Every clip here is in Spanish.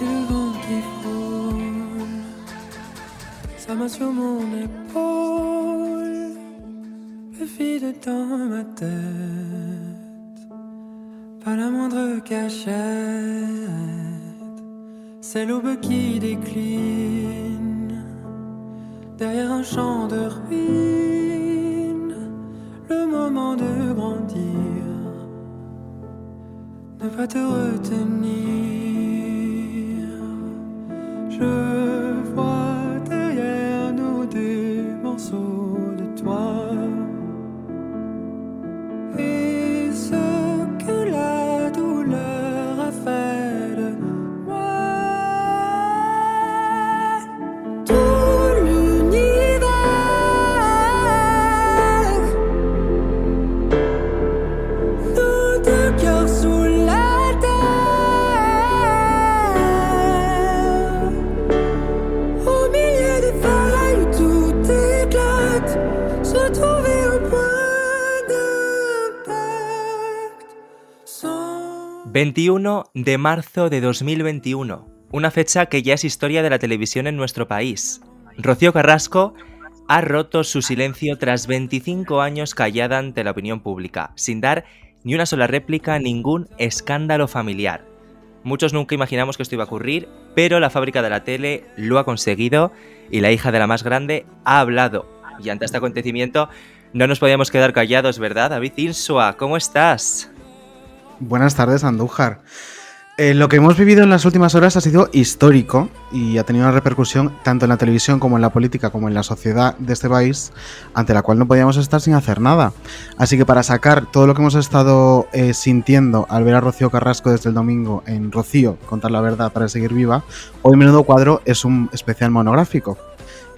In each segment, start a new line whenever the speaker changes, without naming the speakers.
Le vent qui frôle Sa main sur mon épaule. Me vide dans ma tête Pas la moindre cachette. C'est l'aube qui décline Derrière un champ de ruines. Le moment de grandir Ne pas te retenir
21 de marzo de 2021, una fecha que ya es historia de la televisión en nuestro país. Rocío Carrasco ha roto su silencio tras 25 años callada ante la opinión pública, sin dar ni una sola réplica a ningún escándalo familiar. Muchos nunca imaginamos que esto iba a ocurrir, pero la fábrica de la tele lo ha conseguido y la hija de la más grande ha hablado. Y ante este acontecimiento no nos podíamos quedar callados, ¿verdad? David Insua, ¿cómo estás?
Buenas tardes, Andújar. Eh, lo que hemos vivido en las últimas horas ha sido histórico y ha tenido una repercusión tanto en la televisión como en la política como en la sociedad de este país, ante la cual no podíamos estar sin hacer nada. Así que para sacar todo lo que hemos estado eh, sintiendo al ver a Rocío Carrasco desde el domingo en Rocío, contar la verdad para seguir viva, hoy Menudo Cuadro es un especial monográfico.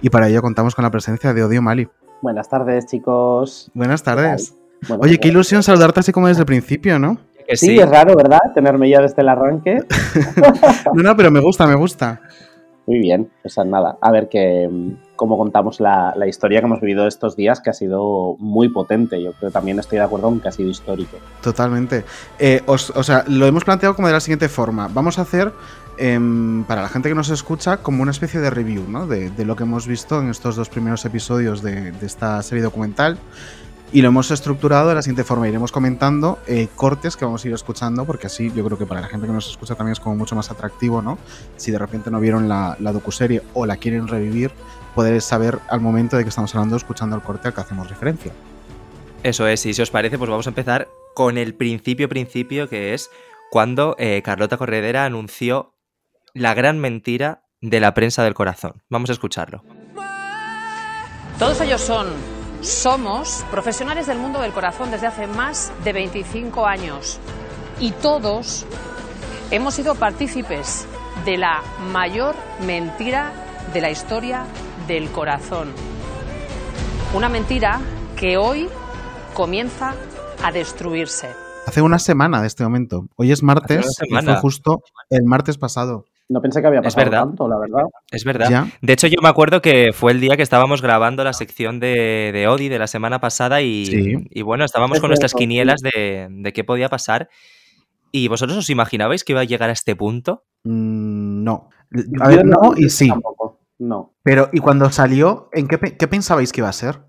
Y para ello contamos con la presencia de Odio Mali.
Buenas tardes, chicos.
Buenas tardes. Oye,
pues,
qué ilusión saludarte así como desde el principio, ¿no?
Que
Sí, es raro, ¿verdad? Tenerme ya desde el arranque.
No, no, pero me gusta, me gusta.
Muy bien, pues nada. A ver que cómo contamos la, la historia que hemos vivido estos días, que ha sido muy potente. Yo creo que también estoy de acuerdo en que ha sido histórico.
Totalmente. Eh, os- o sea, lo hemos planteado como de la siguiente forma. Vamos a hacer, em, para la gente que nos escucha, como una especie de review, ¿no? De, de lo que hemos visto en estos dos primeros episodios de, de esta serie documental. Y lo hemos estructurado de la siguiente forma. Iremos comentando eh, cortes que vamos a ir escuchando, porque así yo creo que para la gente que nos escucha también es como mucho más atractivo, ¿no? Si de repente no vieron la, la docuserie o la quieren revivir, poder saber al momento de que estamos hablando, escuchando el corte al que hacemos referencia.
Eso es, y si os parece, pues vamos a empezar con el principio principio, que es cuando eh, Carlota Corredera anunció la gran mentira de la prensa del corazón. Vamos a escucharlo.
Todos ellos son, somos profesionales del mundo del corazón desde hace más de 25 años y todos hemos sido partícipes de la mayor mentira de la historia del corazón. Una mentira que hoy comienza a destruirse.
Hace una semana de este momento. Hoy es martes y fue justo el martes pasado.
No pensé que había
Es
pasado
verdad.
tanto, la verdad.
Es verdad.
Ya.
De hecho, yo me acuerdo que fue el día que estábamos grabando la sección de, de Odi de la semana pasada y,
Sí.
y bueno, estábamos
Es
con nuestras quinielas de, de qué podía pasar. ¿Y vosotros os imaginabais que iba a llegar a este punto?
Mm, no. A ver, no y sí.
Tampoco. No.
Pero, ¿y cuando salió, en qué, qué pensabais que iba a ser?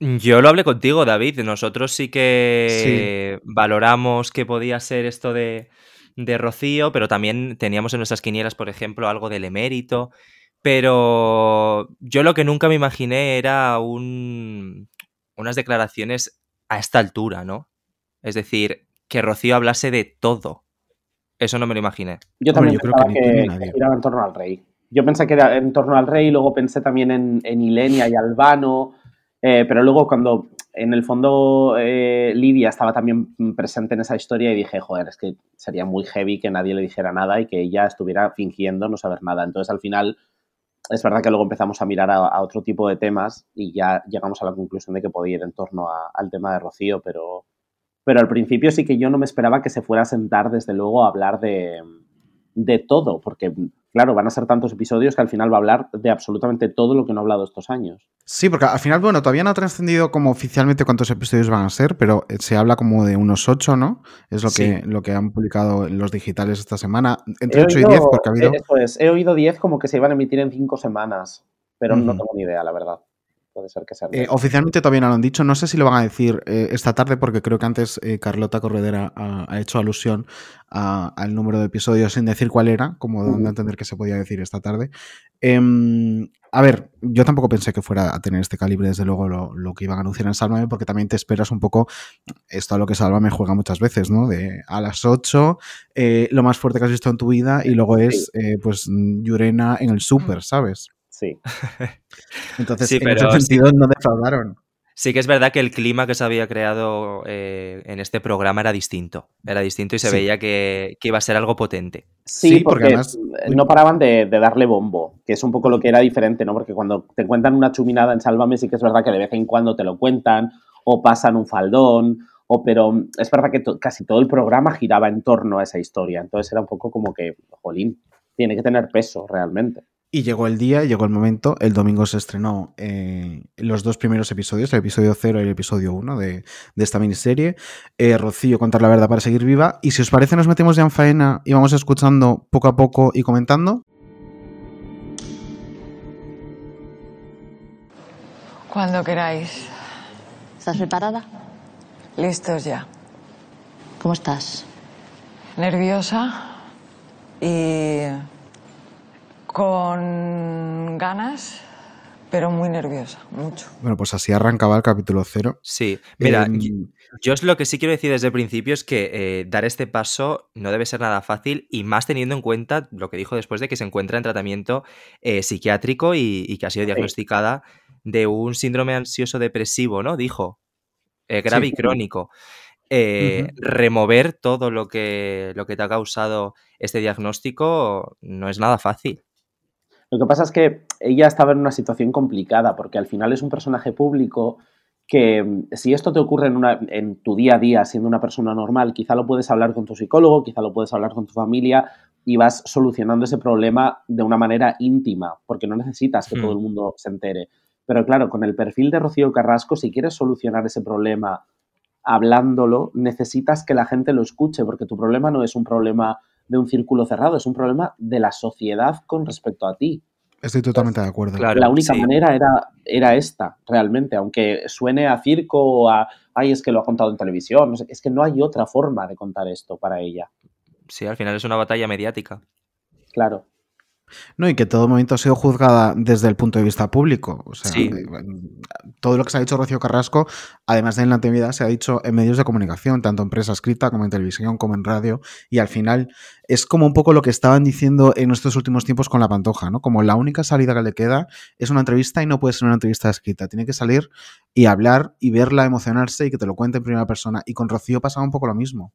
Yo lo hablé contigo, David. Nosotros sí que valoramos que podía ser esto de, de Rocío, pero también teníamos en nuestras quinielas, por ejemplo, algo del emérito. Pero yo lo que nunca me imaginé era un, unas declaraciones a esta altura, ¿no? Es decir, que Rocío hablase de todo. Eso no me lo imaginé.
Yo
Hombre,
también
yo creo
pensaba
que
que, giraba en torno al rey. Yo pensé que era en torno al rey, luego pensé también en, en Ilenia y Albano, eh, pero luego cuando en el fondo eh, Lidia estaba también presente en esa historia y dije, joder, es que sería muy heavy que nadie le dijera nada y que ella estuviera fingiendo no saber nada. Entonces al final es verdad que luego empezamos a mirar a, otro tipo de temas y ya llegamos a la conclusión de que podía ir en torno al tema de Rocío, pero, pero al principio sí que yo no me esperaba que se fuera a sentar desde luego a hablar de, de todo, porque claro, van a ser tantos episodios que al final va a hablar de absolutamente todo lo que no ha hablado estos años.
Sí, porque al final, bueno, todavía no ha trascendido como oficialmente cuántos episodios van a ser, pero eh, se habla como de unos 8, ¿no? Es lo que, lo que han publicado en los digitales esta semana. Entre
He
8 y
oído-
10, porque ha habido.
eh, Eso es, he oído 10 como que se iban a emitir en 5 semanas, pero no tengo ni idea, la verdad. Puede ser que sea.
Eh, oficialmente todavía no lo han dicho. No sé si lo van a decir eh, esta tarde, porque creo que antes eh, Carlota Corredera ha, ha hecho alusión al número de episodios sin decir cuál era, como dando a entender que se podía decir esta tarde. Em, a ver, yo tampoco pensé que fuera a tener este calibre, desde luego, lo, lo que iban a anunciar en Sálvame, porque también te esperas un poco esto a lo que Sálvame juega muchas veces, ¿no? De a las 8, eh, lo más fuerte que has visto en tu vida, y luego es, pues, Yurena en el súper, ¿sabes?
Sí.
Entonces,
Sí,
en
pero
ese
sí.
sentido, no defraudaron.
Sí que es verdad que el clima que se había creado eh, en este programa era distinto. Era distinto y se
Sí.
veía que, que iba a ser algo potente.
Sí,
Sí, porque
porque,
además-
no paraban de, de darle bombo, que es un poco lo que era diferente, ¿no? Porque cuando te cuentan una chuminada en Sálvame sí que es verdad que de vez en cuando te lo cuentan o pasan un faldón, o, pero es verdad que to- casi todo el programa giraba en torno a esa historia. Entonces era un poco como que, jolín, tiene que tener peso realmente.
Y llegó el día, llegó el momento. El domingo se estrenó eh, los dos primeros episodios, el episodio 0 y el episodio 1 de, de esta miniserie. Eh, Rocío, contar la verdad para seguir viva. Y si os parece, nos metemos ya en faena y vamos escuchando poco a poco y comentando.
Cuando queráis.
¿Estás preparada?
Listos ya.
¿Cómo estás?
Nerviosa y con ganas, pero muy nerviosa, mucho.
Bueno, pues así arrancaba el capítulo 0.
Sí, mira,
Em,
yo- yo es lo que sí quiero decir desde el principio es que eh, dar este paso no debe ser nada fácil y más teniendo en cuenta lo que dijo después de que se encuentra en tratamiento eh, psiquiátrico y, y que ha sido diagnosticada de un síndrome ansioso depresivo, ¿no? Dijo, eh, grave
Sí.
y crónico. Eh. Remover todo lo que, lo que te ha causado este diagnóstico no es nada fácil.
Lo que pasa es que ella estaba en una situación complicada porque al final es un personaje público que mm, si esto te ocurre en, una- en tu día a día siendo una persona normal, quizá lo puedes hablar con tu psicólogo, quizá lo puedes hablar con tu familia y vas solucionando ese problema de una manera íntima, porque no necesitas que
Hmm.
todo el mundo se entere. Pero claro, con el perfil de Rocío Carrasco, si quieres solucionar ese problema hablándolo, necesitas que la gente lo escuche, porque tu problema no es un problema de un círculo cerrado, es un problema de la sociedad con respecto a ti.
Estoy totalmente de acuerdo.
Claro,
la única
sí.
manera era, era esta, realmente, aunque suene a circo o a, ay, es que lo ha contado en televisión, no sé, es que no hay otra forma de contar esto para ella,
Sí, al final es una batalla mediática.
claro.
No, y que todo momento ha sido juzgada desde el punto de vista público. O sea,
Sí.
eh, todo lo que se ha dicho Rocío Carrasco, además de en la actividad, se ha dicho en medios de comunicación, tanto en prensa escrita como en televisión, como en radio. Y al final es como un poco lo que estaban diciendo en estos últimos tiempos con la pantoja, ¿no? Como la única salida que le queda es una entrevista y no puede ser una entrevista escrita. Tiene que salir y hablar y verla emocionarse y que te lo cuente en primera persona. Y con Rocío pasaba un poco lo mismo.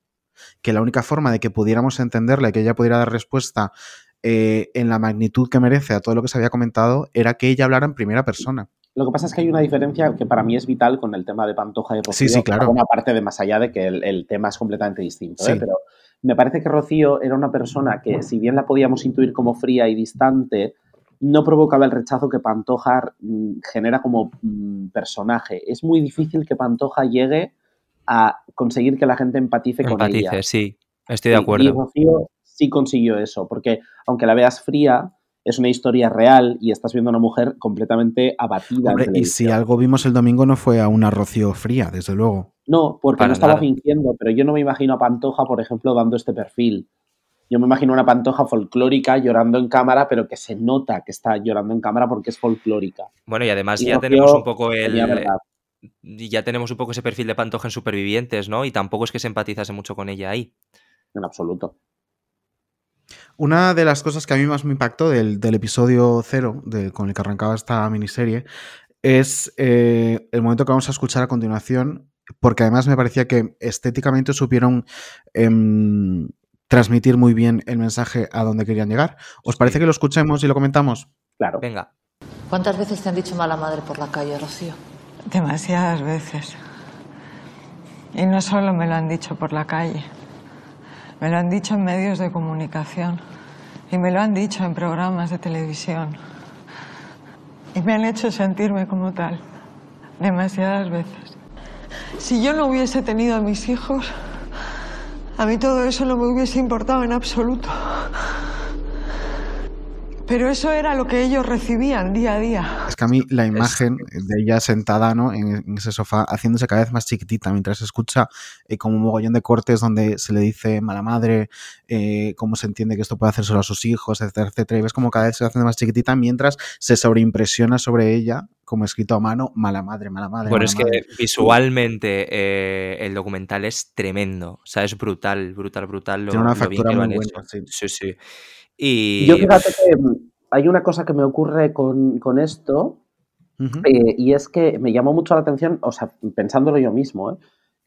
Que la única forma de que pudiéramos entenderla y que ella pudiera dar respuesta eh, en la magnitud que merece a todo lo que se había comentado era que ella hablara en primera persona.
Lo que pasa es que hay una diferencia que para mí es vital con el tema de Pantoja y Rocío.
Sí, sí, claro.
Una parte de más allá de que el, el tema es completamente distinto. ¿eh? Pero me parece que Rocío era una persona que, si bien la podíamos intuir como fría y distante, no provocaba el rechazo que Pantoja mm, genera como mm, personaje. Es muy difícil que Pantoja llegue a conseguir que la gente empatice con ella.
Empatice, sí, estoy de
Y- Y
acuerdo.
Rocío sí consiguió eso, porque aunque la veas fría, es una historia real y estás viendo a una mujer completamente abatida.
Hombre, y si algo vimos el domingo no fue a una Rocío fría, desde luego.
No, porque
Para
no estaba
nada.
fingiendo, pero yo no me imagino a Pantoja, por ejemplo, dando este perfil. Yo me imagino una Pantoja folclórica llorando en cámara, pero que se nota que está llorando en cámara porque es folclórica.
Bueno, y además
Y
ya tenemos un poco el. Ya tenemos un poco ese perfil de Pantoja en Supervivientes, ¿no? Y tampoco es que se empatizase mucho con ella ahí.
En absoluto.
Una de las cosas que a mí más me impactó del, del episodio cero, de- con el que arrancaba esta miniserie, es eh, el momento que vamos a escuchar a continuación, porque además me parecía que estéticamente supieron em, transmitir muy bien el mensaje a donde querían llegar. ¿Os parece que lo escuchemos y lo comentamos?
Claro.
Venga.
¿Cuántas veces te han dicho mala madre por la calle, Rocío?
Demasiadas veces. Y no solo me lo han dicho por la calle, me lo han dicho en medios de comunicación y me lo han dicho en programas de televisión. Y me han hecho sentirme como tal, demasiadas veces. Si yo no hubiese tenido a mis hijos, a mí todo eso no me hubiese importado en absoluto. Pero eso era lo que ellos recibían día a día.
Es que a mí la imagen de ella sentada ¿no? en, en ese sofá, haciéndose cada vez más chiquitita, mientras escucha eh, como un mogollón de cortes donde se le dice mala madre, eh, cómo se entiende que esto puede hacer solo a sus hijos, etcétera, etcétera. Y ves como cada vez se va haciendo más chiquitita mientras se sobreimpresiona sobre ella, como escrito a mano, mala madre, mala madre.
Bueno,
mala
es que
madre.
visualmente eh, el documental es tremendo. O sea, es brutal, brutal, brutal. Lo,
Tiene una
lo bien
factura muy buena. Sí,
sí. Y
Yo fíjate que mm, hay una cosa que me ocurre con, con esto, eh, y es que me llamó mucho la atención, o sea, pensándolo yo mismo, ¿eh?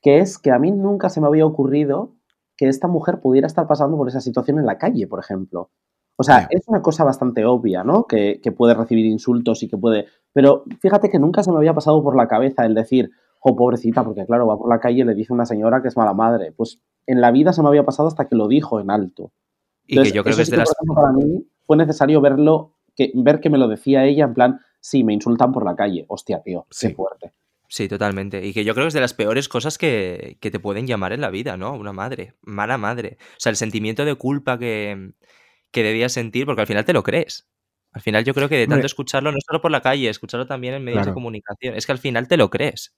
que es que a mí nunca se me había ocurrido que esta mujer pudiera estar pasando por esa situación en la calle, por ejemplo. O sea, es una cosa bastante obvia, ¿no? Que, que puede recibir insultos y que puede... Pero fíjate que nunca se me había pasado por la cabeza el decir, oh, pobrecita, porque claro, va por la calle y le dice a una señora que es mala madre. Pues en la vida se me había pasado hasta que lo dijo en alto.
Y que yo creo que es de las
para mí fue necesario verlo, que, ver que me lo decía ella en plan, sí, me insultan por la calle. Hostia, tío,
Sí.
qué fuerte.
Sí, totalmente. Y que yo creo que es de las peores cosas que, que te pueden llamar en la vida, ¿no? Una madre, mala madre. O sea, el sentimiento de culpa que, que debías sentir, porque al final te lo crees. Al final yo creo que de tanto
Hombre.
escucharlo, no solo por la calle, escucharlo también en medios de comunicación, es que al final te lo crees.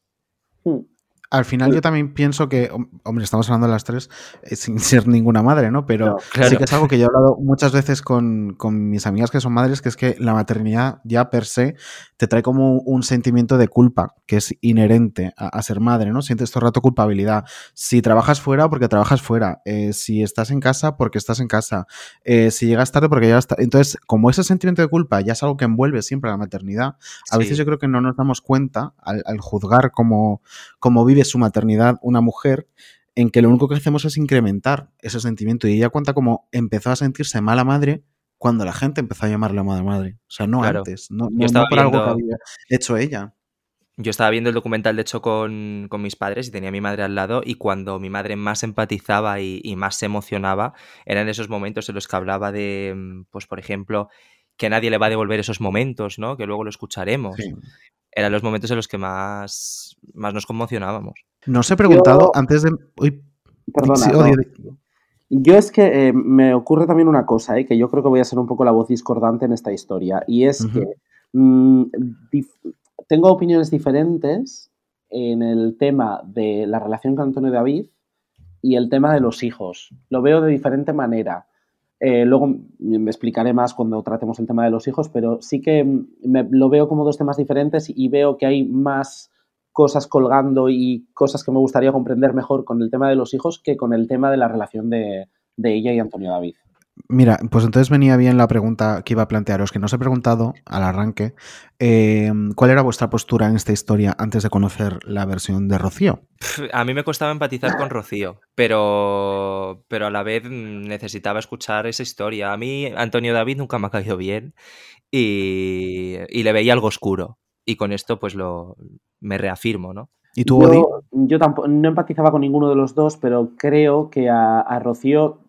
Al final yo también pienso que, hom- hombre, estamos hablando de las tres eh, sin ser ninguna madre, ¿no? Pero
No,
claro.
sí que es algo que yo he hablado muchas veces con, con mis amigas que son madres, que es que la maternidad ya per se te trae como un sentimiento de culpa que es inherente a, a ser madre, ¿no? Sientes todo el rato culpabilidad. Si trabajas fuera, porque trabajas fuera. Eh, si estás en casa, porque estás en casa. Eh, si llegas tarde, porque llegas tarde. Entonces, como ese sentimiento de culpa ya es algo que envuelve siempre a la maternidad, a veces yo creo que no nos damos cuenta al, al juzgar cómo, cómo vive su maternidad una mujer, en que lo único que hacemos es incrementar ese sentimiento. Y ella cuenta cómo empezó a sentirse mala madre cuando la gente empezó a llamarle mala madre. O sea, no
Claro.
antes, no,
Yo
no- por algo que
viendo-
había hecho ella.
Yo estaba viendo el documental, de hecho, con, con mis padres y tenía a mi madre al lado y cuando mi madre más empatizaba y, y más se emocionaba, eran esos momentos en los que hablaba de, pues, por ejemplo, que nadie le va a devolver esos momentos, ¿no? Que luego lo escucharemos.
Sí.
Eran los momentos en los que más, más nos conmocionábamos.
Nos he preguntado
Yo-
antes de. Uy,
Perdona.
sí,
no. Yo es que eh, me ocurre también una cosa, eh, que yo creo que voy a ser un poco la voz discordante en esta historia, y es que mm, tengo opiniones diferentes en el tema de la relación con Antonio David y el tema de los hijos. Lo veo de diferente manera. Eh, luego me explicaré más cuando tratemos el tema de los hijos, pero sí que me- lo veo como dos temas diferentes y veo que hay más cosas colgando y cosas que me gustaría comprender mejor con el tema de los hijos que con el tema de la relación de ella y Antonio David.
Mira, pues entonces venía bien la pregunta que iba a plantearos, que nos he preguntado al arranque, eh, ¿cuál era vuestra postura en esta historia antes de conocer la versión de Rocío?
A mí me costaba empatizar con Rocío, pero, pero a la vez mm, necesitaba escuchar esa historia. A mí Antonio David nunca me ha caído bien y, y le veía algo oscuro. Y con esto pues lo me reafirmo, ¿no?
¿Y tú, Odi?
Yo, yo tampoco, no empatizaba con ninguno de los dos, pero creo que a, a Rocío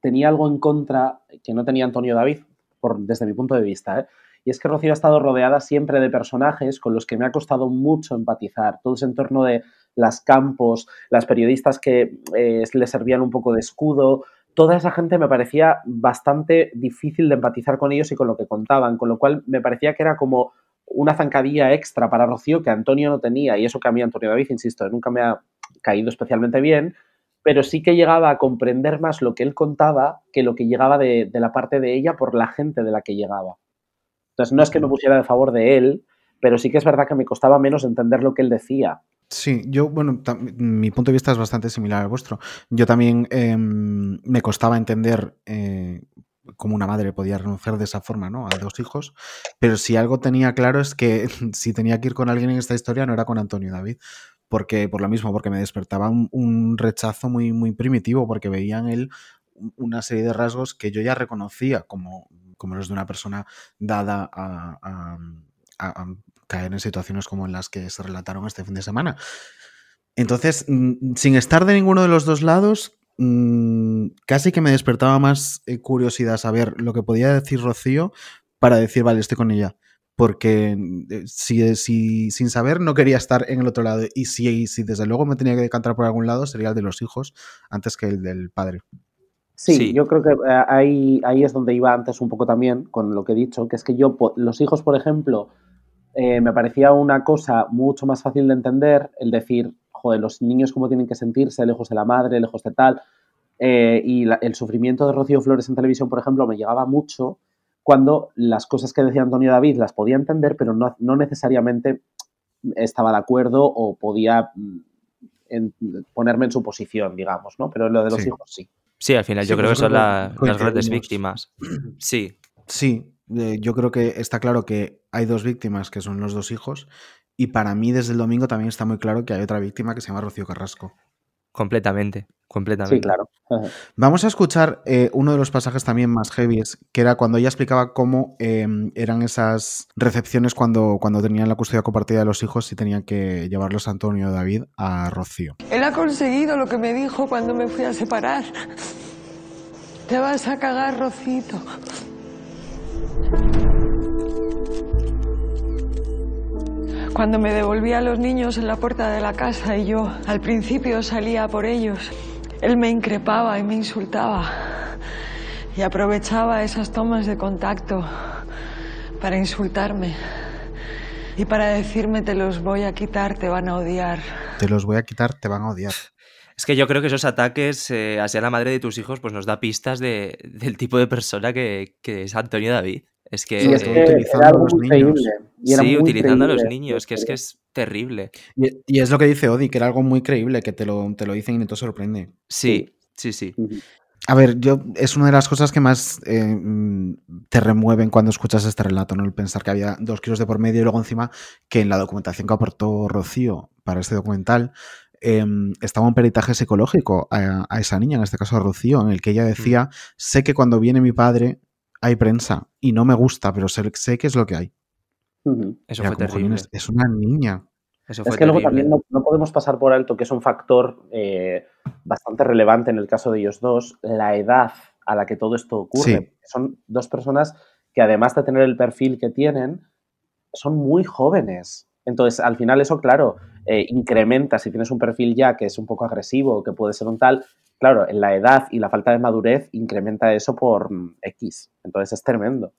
tenía algo en contra que no tenía Antonio David, por, desde mi punto de vista. ¿eh? Y es que Rocío ha estado rodeada siempre de personajes con los que me ha costado mucho empatizar. Todo ese entorno de las campos, las periodistas que eh, le servían un poco de escudo. Toda esa gente me parecía bastante difícil de empatizar con ellos y con lo que contaban, con lo cual me parecía que era como una zancadilla extra para Rocío que Antonio no tenía. Y eso que a mí Antonio David, insisto, nunca me ha caído especialmente bien, pero sí que llegaba a comprender más lo que él contaba que lo que llegaba de, de la parte de ella por la gente de la que llegaba. Entonces, no es que me pusiera de favor de él, pero sí que es verdad que me costaba menos entender lo que él decía.
Sí, yo, bueno, mi punto de vista es bastante similar al vuestro. Yo también eh, me costaba entender eh, cómo una madre podía renunciar de esa forma, ¿no? A dos hijos. Pero si algo tenía claro es que si tenía que ir con alguien en esta historia no era con Antonio David. Porque, por lo mismo, porque me despertaba un, rechazo muy, muy primitivo, porque veía en él una serie de rasgos que yo ya reconocía como, como los de una persona dada a- a caer en situaciones como en las que se relataron este fin de semana. Entonces, mm, sin estar de ninguno de los dos lados, mm, casi que me despertaba más eh, curiosidad saber lo que podía decir Rocío para decir, vale, estoy con ella. Porque eh, si, si sin saber no quería estar en el otro lado y si, si desde luego me tenía que decantar por algún lado sería el de los hijos antes que el del padre.
Sí,
Sí.
yo creo que eh, ahí, ahí es donde iba antes un poco también con lo que he dicho, que es que yo, los hijos, por ejemplo, eh, me parecía una cosa mucho más fácil de entender el decir, joder, los niños cómo tienen que sentirse lejos de la madre, lejos de tal. Eh, y la- el sufrimiento de Rocío Flores en televisión, por ejemplo, me llegaba mucho cuando las cosas que decía Antonio David las podía entender, pero no, no necesariamente estaba de acuerdo o podía mm, en- ponerme en su posición, digamos, ¿no? Pero lo de los
Sí.
hijos sí.
Sí, al final
Sí,
yo creo que son la- las grandes víctimas. Sí,
Sí, eh, yo creo que está claro que hay dos víctimas que son los dos hijos y para mí desde el domingo también está muy claro que hay otra víctima que se llama Rocío Carrasco.
Completamente, completamente.
Sí, claro.
Vamos a escuchar eh, uno de los pasajes también más heavy, que era cuando ella explicaba cómo eh, eran esas recepciones cuando, cuando tenían la custodia compartida de los hijos y tenían que llevarlos a Antonio David a Rocío.
Él ha conseguido lo que me dijo cuando me fui a separar. Te vas a cagar, Rocito. Cuando me devolvía a los niños en la puerta de la casa y yo al principio salía por ellos, él me increpaba y me insultaba y aprovechaba esas tomas de contacto para insultarme y para decirme te los voy a quitar, te van a odiar.
Te los voy a quitar, te van a odiar.
Es que yo creo que esos ataques eh, hacia la madre de tus hijos pues nos da pistas de, del tipo de persona que, que es Antonio David. Es que,
es que
utilizando
era
a los niños.
creíble. Y era
sí,
muy
utilizando a los niños, que es que es terrible.
Y, y es lo que dice Odi, que era algo muy creíble, que te lo, te lo dicen y no te sorprende.
Sí, sí, sí.
A ver, yo es una de las cosas que más eh, mm, te remueven cuando escuchas este relato, ¿no? El pensar que había dos kilos de por medio y luego encima que en la documentación que aportó Rocío para este documental eh, estaba un peritaje psicológico a, a esa niña, en este caso a Rocío, en el que ella decía, sé que cuando viene mi padre hay prensa y no me gusta, pero sé, sé que es lo que hay.
Eso fue terrible.
"Jolines, es una niña.
Eso fue
Es que luego también no, no podemos pasar por alto que es un factor eh, bastante relevante en el caso de ellos dos, la edad a la que todo esto ocurre.
Sí.
Son dos personas que además de tener el perfil que tienen, son muy jóvenes. Entonces, al final eso, claro, eh, incrementa, si tienes un perfil ya que es un poco agresivo, que puede ser un tal, claro, en la edad y la falta de madurez incrementa eso por mm, X. Entonces es tremendo.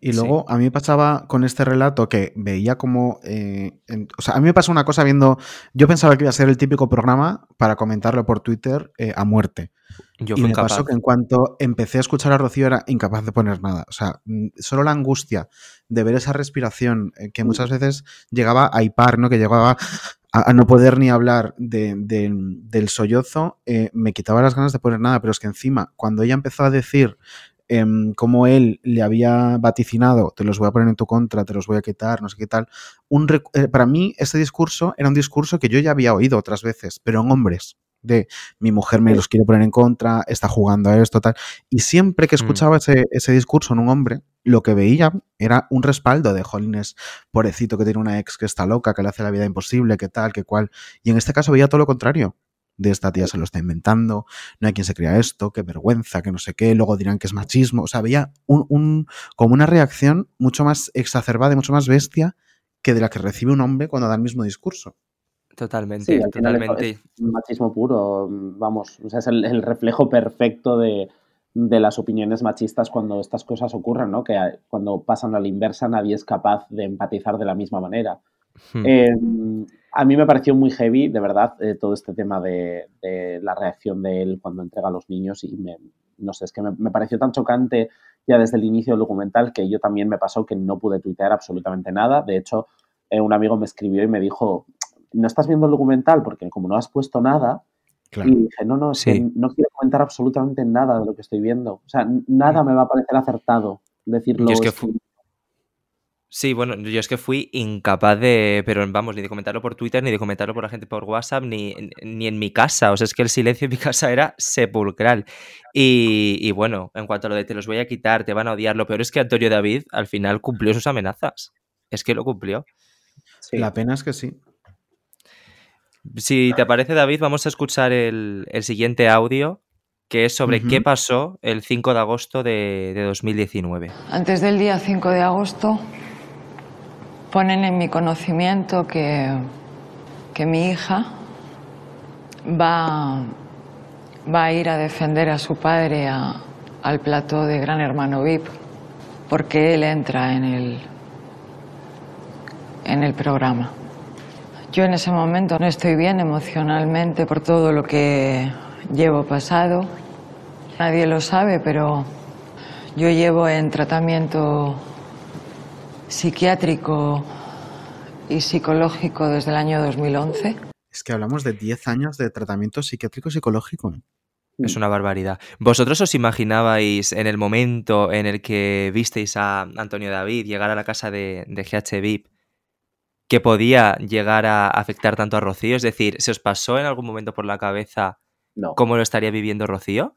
Y
Sí.
luego a mí me pasaba con este relato que veía como... eh, en- o sea, a mí me pasó una cosa viendo... Yo pensaba que iba a ser el típico programa para comentarlo por Twitter eh, a muerte.
Yo
y me
incapaz.
pasó que en cuanto empecé a escuchar a Rocío era incapaz de poner nada. O sea, mm, solo la angustia de ver esa respiración eh, que muchas veces llegaba a hipar, ¿no? Que llegaba a, a no poder ni hablar de- de- del sollozo, me quitaba las ganas de poner nada. Pero es que encima, cuando ella empezó a decir em, cómo él le había vaticinado, te los voy a poner en tu contra, te los voy a quitar, no sé qué tal. Un eh, para mí, ese discurso era un discurso que yo ya había oído otras veces, pero en hombres. De mi mujer me los quiere poner en contra, está jugando a esto, tal. Y siempre que
Mm.
escuchaba ese, ese discurso en un hombre, lo que veía era un respaldo de Jolines, pobrecito que tiene una ex que está loca, que le hace la vida imposible, que tal, que cual. Y en este caso veía todo lo contrario. De esta tía se lo está inventando, no hay quien se crea esto, qué vergüenza, que no sé qué, luego dirán que es machismo. O sea, veía un, un- como una reacción mucho más exacerbada y mucho más bestia que de la que recibe un hombre cuando da el mismo discurso.
Totalmente,
Sí,
totalmente.
es machismo puro, vamos, o sea, es el, el reflejo perfecto de, de las opiniones machistas cuando estas cosas ocurren, ¿no? Que cuando pasan a la inversa nadie es capaz de empatizar de la misma manera.
Hmm.
Eh, a mí me pareció muy heavy, de verdad, eh, todo este tema de, de la reacción de él cuando entrega a los niños y me, no sé, es que me, me pareció tan chocante ya desde el inicio del documental que yo también me pasó que no pude tuitear absolutamente nada. De hecho, eh, un amigo me escribió y me dijo, no estás viendo el documental porque como no has puesto nada,
Claro.
Y dije, no, no, es que no quiero comentar absolutamente nada de lo que estoy viendo. O sea, nada me va a parecer acertado decirlo.
Yo es que fu- Sí, bueno, yo es que fui incapaz de, pero vamos, ni de comentarlo por Twitter, ni de comentarlo por la gente por WhatsApp, ni, ni en mi casa. O sea, es que el silencio en mi casa era sepulcral. Y, y bueno, en cuanto a lo de te los voy a quitar, te van a odiar, lo peor es que Antonio David al final cumplió sus amenazas. Es que lo cumplió.
Sí.
La pena es que sí.
Si te parece, David, vamos a escuchar el, el siguiente audio, que es sobre qué pasó el 5 de agosto de, de 2019.
Antes del día 5 de agosto ponen en mi conocimiento que, que mi hija va, va a ir a defender a su padre al plató de Gran Hermano VIP porque él entra en el, en el programa. Yo en ese momento no estoy bien emocionalmente por todo lo que llevo pasado. Nadie lo sabe, pero yo llevo en tratamiento psiquiátrico y psicológico desde el año 2011.
Es que hablamos de 10 años de tratamiento psiquiátrico psicológico.
Es una barbaridad. ¿Vosotros os imaginabais en el momento en el que visteis a Antonio David llegar a la casa de, de GH VIP que podía llegar a afectar tanto a Rocío? Es decir, ¿se os pasó en algún momento por la cabeza
No,
cómo lo estaría viviendo Rocío?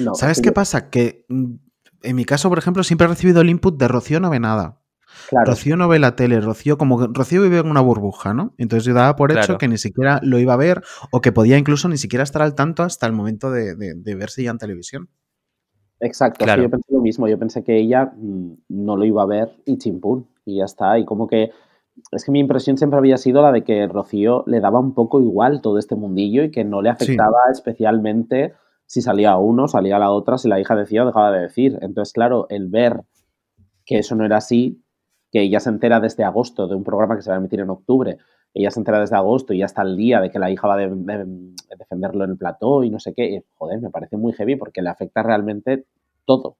no.
¿Sabes qué pasa? Que mm, en mi caso, por ejemplo, siempre he recibido el input de Rocío no ve nada.
Claro,
Rocío no ve la tele, Rocío como que Rocío vive en una burbuja, ¿no? Entonces yo daba por hecho
Claro.
que ni siquiera lo iba a ver o que podía incluso ni siquiera estar al tanto hasta el momento de, de- de verse ya en televisión.
Exacto, es que
Claro.
yo pensé lo mismo, yo pensé que ella mm, no lo iba a ver y chimpún, y ya está, y como que es que mi impresión siempre había sido la de que Rocío le daba un poco igual todo este mundillo y que no le
Sí.
afectaba especialmente si salía uno, salía la otra, si la hija decía o dejaba de decir. Entonces, claro, el ver que eso no era así, que ella se entera desde agosto de un programa que se va a emitir en octubre, ella se entera desde agosto y ya está el día de que la hija va a de- de- defenderlo en el plató y no sé qué, y, joder, me parece muy heavy porque le afecta realmente todo,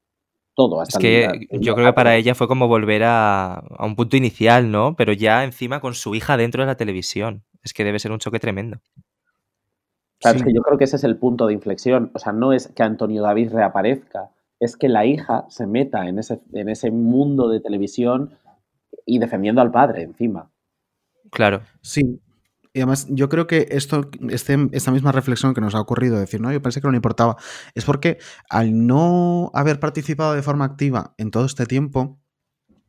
todo.
Es
Hasta
que
el- el-
yo creo que para ella fue como volver a, a un punto inicial, ¿no? Pero ya encima con su hija dentro de la televisión. Es que debe ser un choque tremendo.
Claro, es que yo creo que ese es el punto de inflexión. O sea, no es que Antonio David reaparezca, es que la hija se meta en ese, en ese mundo de televisión y defendiendo al padre encima.
Claro.
Sí. Y además, yo creo que esto, este, esta misma reflexión que nos ha ocurrido, decir, no, yo pensé que no le importaba, es porque al no haber participado de forma activa en todo este tiempo,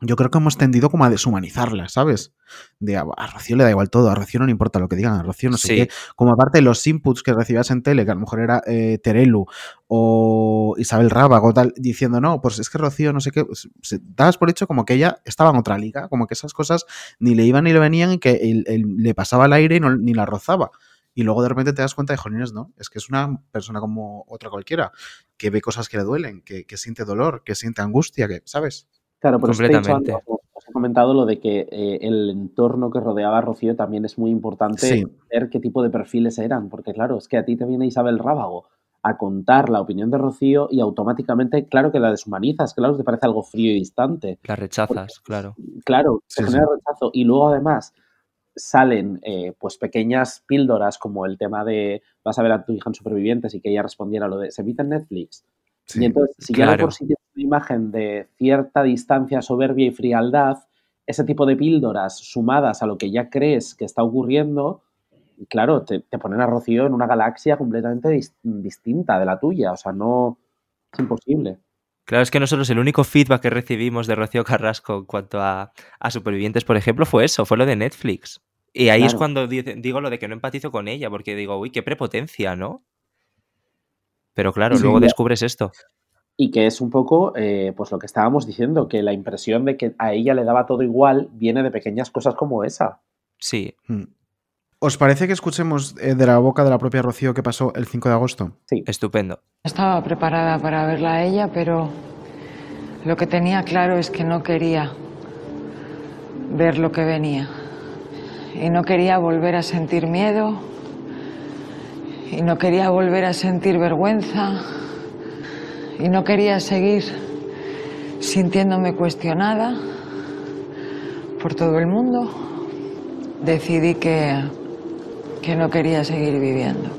yo creo que hemos tendido como a deshumanizarla, ¿sabes? De a, a Rocío le da igual todo, a Rocío no le importa lo que digan, a Rocío no sé qué. Como aparte los inputs que recibías en tele, que a lo mejor era eh, Terelu o Isabel Rábago, tal, diciendo, no, pues es que Rocío no sé qué, pues, dabas por hecho como que ella estaba en otra liga, como que esas cosas ni le iban ni le venían y que él- él le pasaba el aire y no- ni la rozaba. Y luego de repente te das cuenta de, jolines, no, es que es una persona como otra cualquiera, que ve cosas que le duelen, que, que siente dolor, que siente angustia, que, ¿sabes?
Claro, dicho
Completamente.
antes, os- he comentado lo de que eh, el entorno que rodeaba a Rocío también es muy importante
Sí.
ver qué tipo de perfiles eran, porque claro, es que a ti te viene Isabel Rábago a contar la opinión de Rocío y automáticamente, claro que la deshumanizas, claro que te parece algo frío y distante.
La rechazas, claro.
Claro, se
Sí,
genera rechazo. Y luego además salen eh, pues pequeñas píldoras como el tema de vas a ver a tu hija en Supervivientes y que ella respondiera lo de se emite en Netflix.
Sí.
Y entonces, si ya
Claro.
por sí imagen de cierta distancia, soberbia y frialdad, ese tipo de píldoras sumadas a lo que ya crees que está ocurriendo, claro, te, te ponen a Rocío en una galaxia completamente dis- distinta de la tuya. O sea, no es imposible.
Claro, es que nosotros el único feedback que recibimos de Rocío Carrasco en cuanto a, a Supervivientes, por ejemplo, fue eso, fue lo de Netflix. Y ahí es cuando digo lo de que no empatizo con ella, porque digo, uy, qué prepotencia, ¿no? Pero claro,
Sí.
luego descubres esto.
Y que es un poco, eh, pues lo que estábamos diciendo, que la impresión de que a ella le daba todo igual viene de pequeñas cosas como esa.
Sí,
Mm. ¿Os parece que escuchemos eh, de la boca de la propia Rocío qué pasó el 5 de agosto?
estupendo.
Estaba preparada para verla a ella, pero lo que tenía claro es que no quería ver lo que venía. Y no quería volver a sentir miedo. Y no quería volver a sentir vergüenza. Y no quería seguir sintiéndome cuestionada por todo el mundo. Decidí que, que no quería seguir viviendo.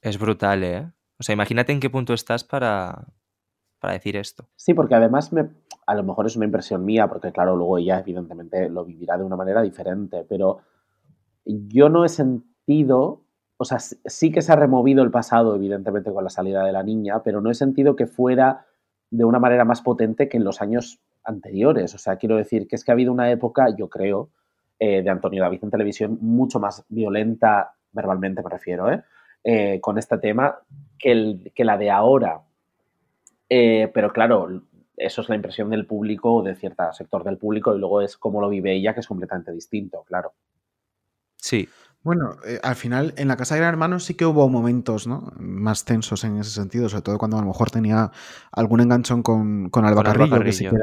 Es brutal, ¿eh? O sea, imagínate en qué punto estás para, para decir esto.
Sí, porque además me, a lo mejor es una impresión mía, porque claro, luego ella evidentemente lo vivirá de una manera diferente, pero yo no he sentido, o sea, sí- que se ha removido el pasado, evidentemente, con la salida de la niña, pero no he sentido que fuera de una manera más potente que en los años anteriores. O sea, quiero decir que es que ha habido una época, yo creo, eh, de Antonio David en televisión mucho más violenta, verbalmente me refiero, ¿eh? Eh, con este tema, que, que la de ahora. Pero claro, eso es la impresión del público o de cierto sector del público y luego es cómo lo vive ella, que es completamente distinto, claro.
Sí,
Bueno, eh, al final en la casa de Gran Hermano sí que hubo momentos ¿no? más tensos en ese sentido, sobre todo cuando a lo mejor tenía algún enganchón con, con Alba
con Alba
Carrillo, que sí que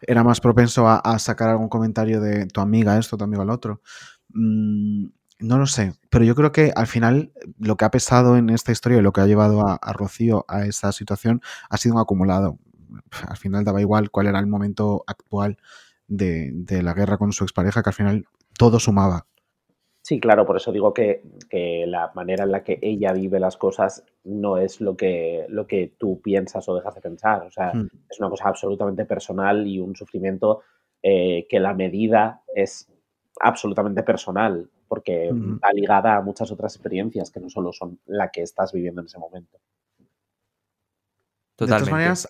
era, más propenso a, a sacar algún comentario de tu amiga esto, tu amigo el otro. Mm, no lo sé, pero yo creo que al final lo que ha pesado en esta historia y lo que ha llevado a, a Rocío a esa situación ha sido un acumulado. Al final daba igual cuál era el momento actual de, de la guerra con su expareja, que al final todo sumaba.
Sí, claro, por eso digo que, que la manera en la que ella vive las cosas no es lo que, lo que tú piensas o dejas de pensar. O sea,
Mm.
es una cosa absolutamente personal y un sufrimiento eh, que la medida es absolutamente personal, porque
Ujú.
va ligada a muchas otras experiencias que no solo son la que estás viviendo en ese momento.
De todas maneras,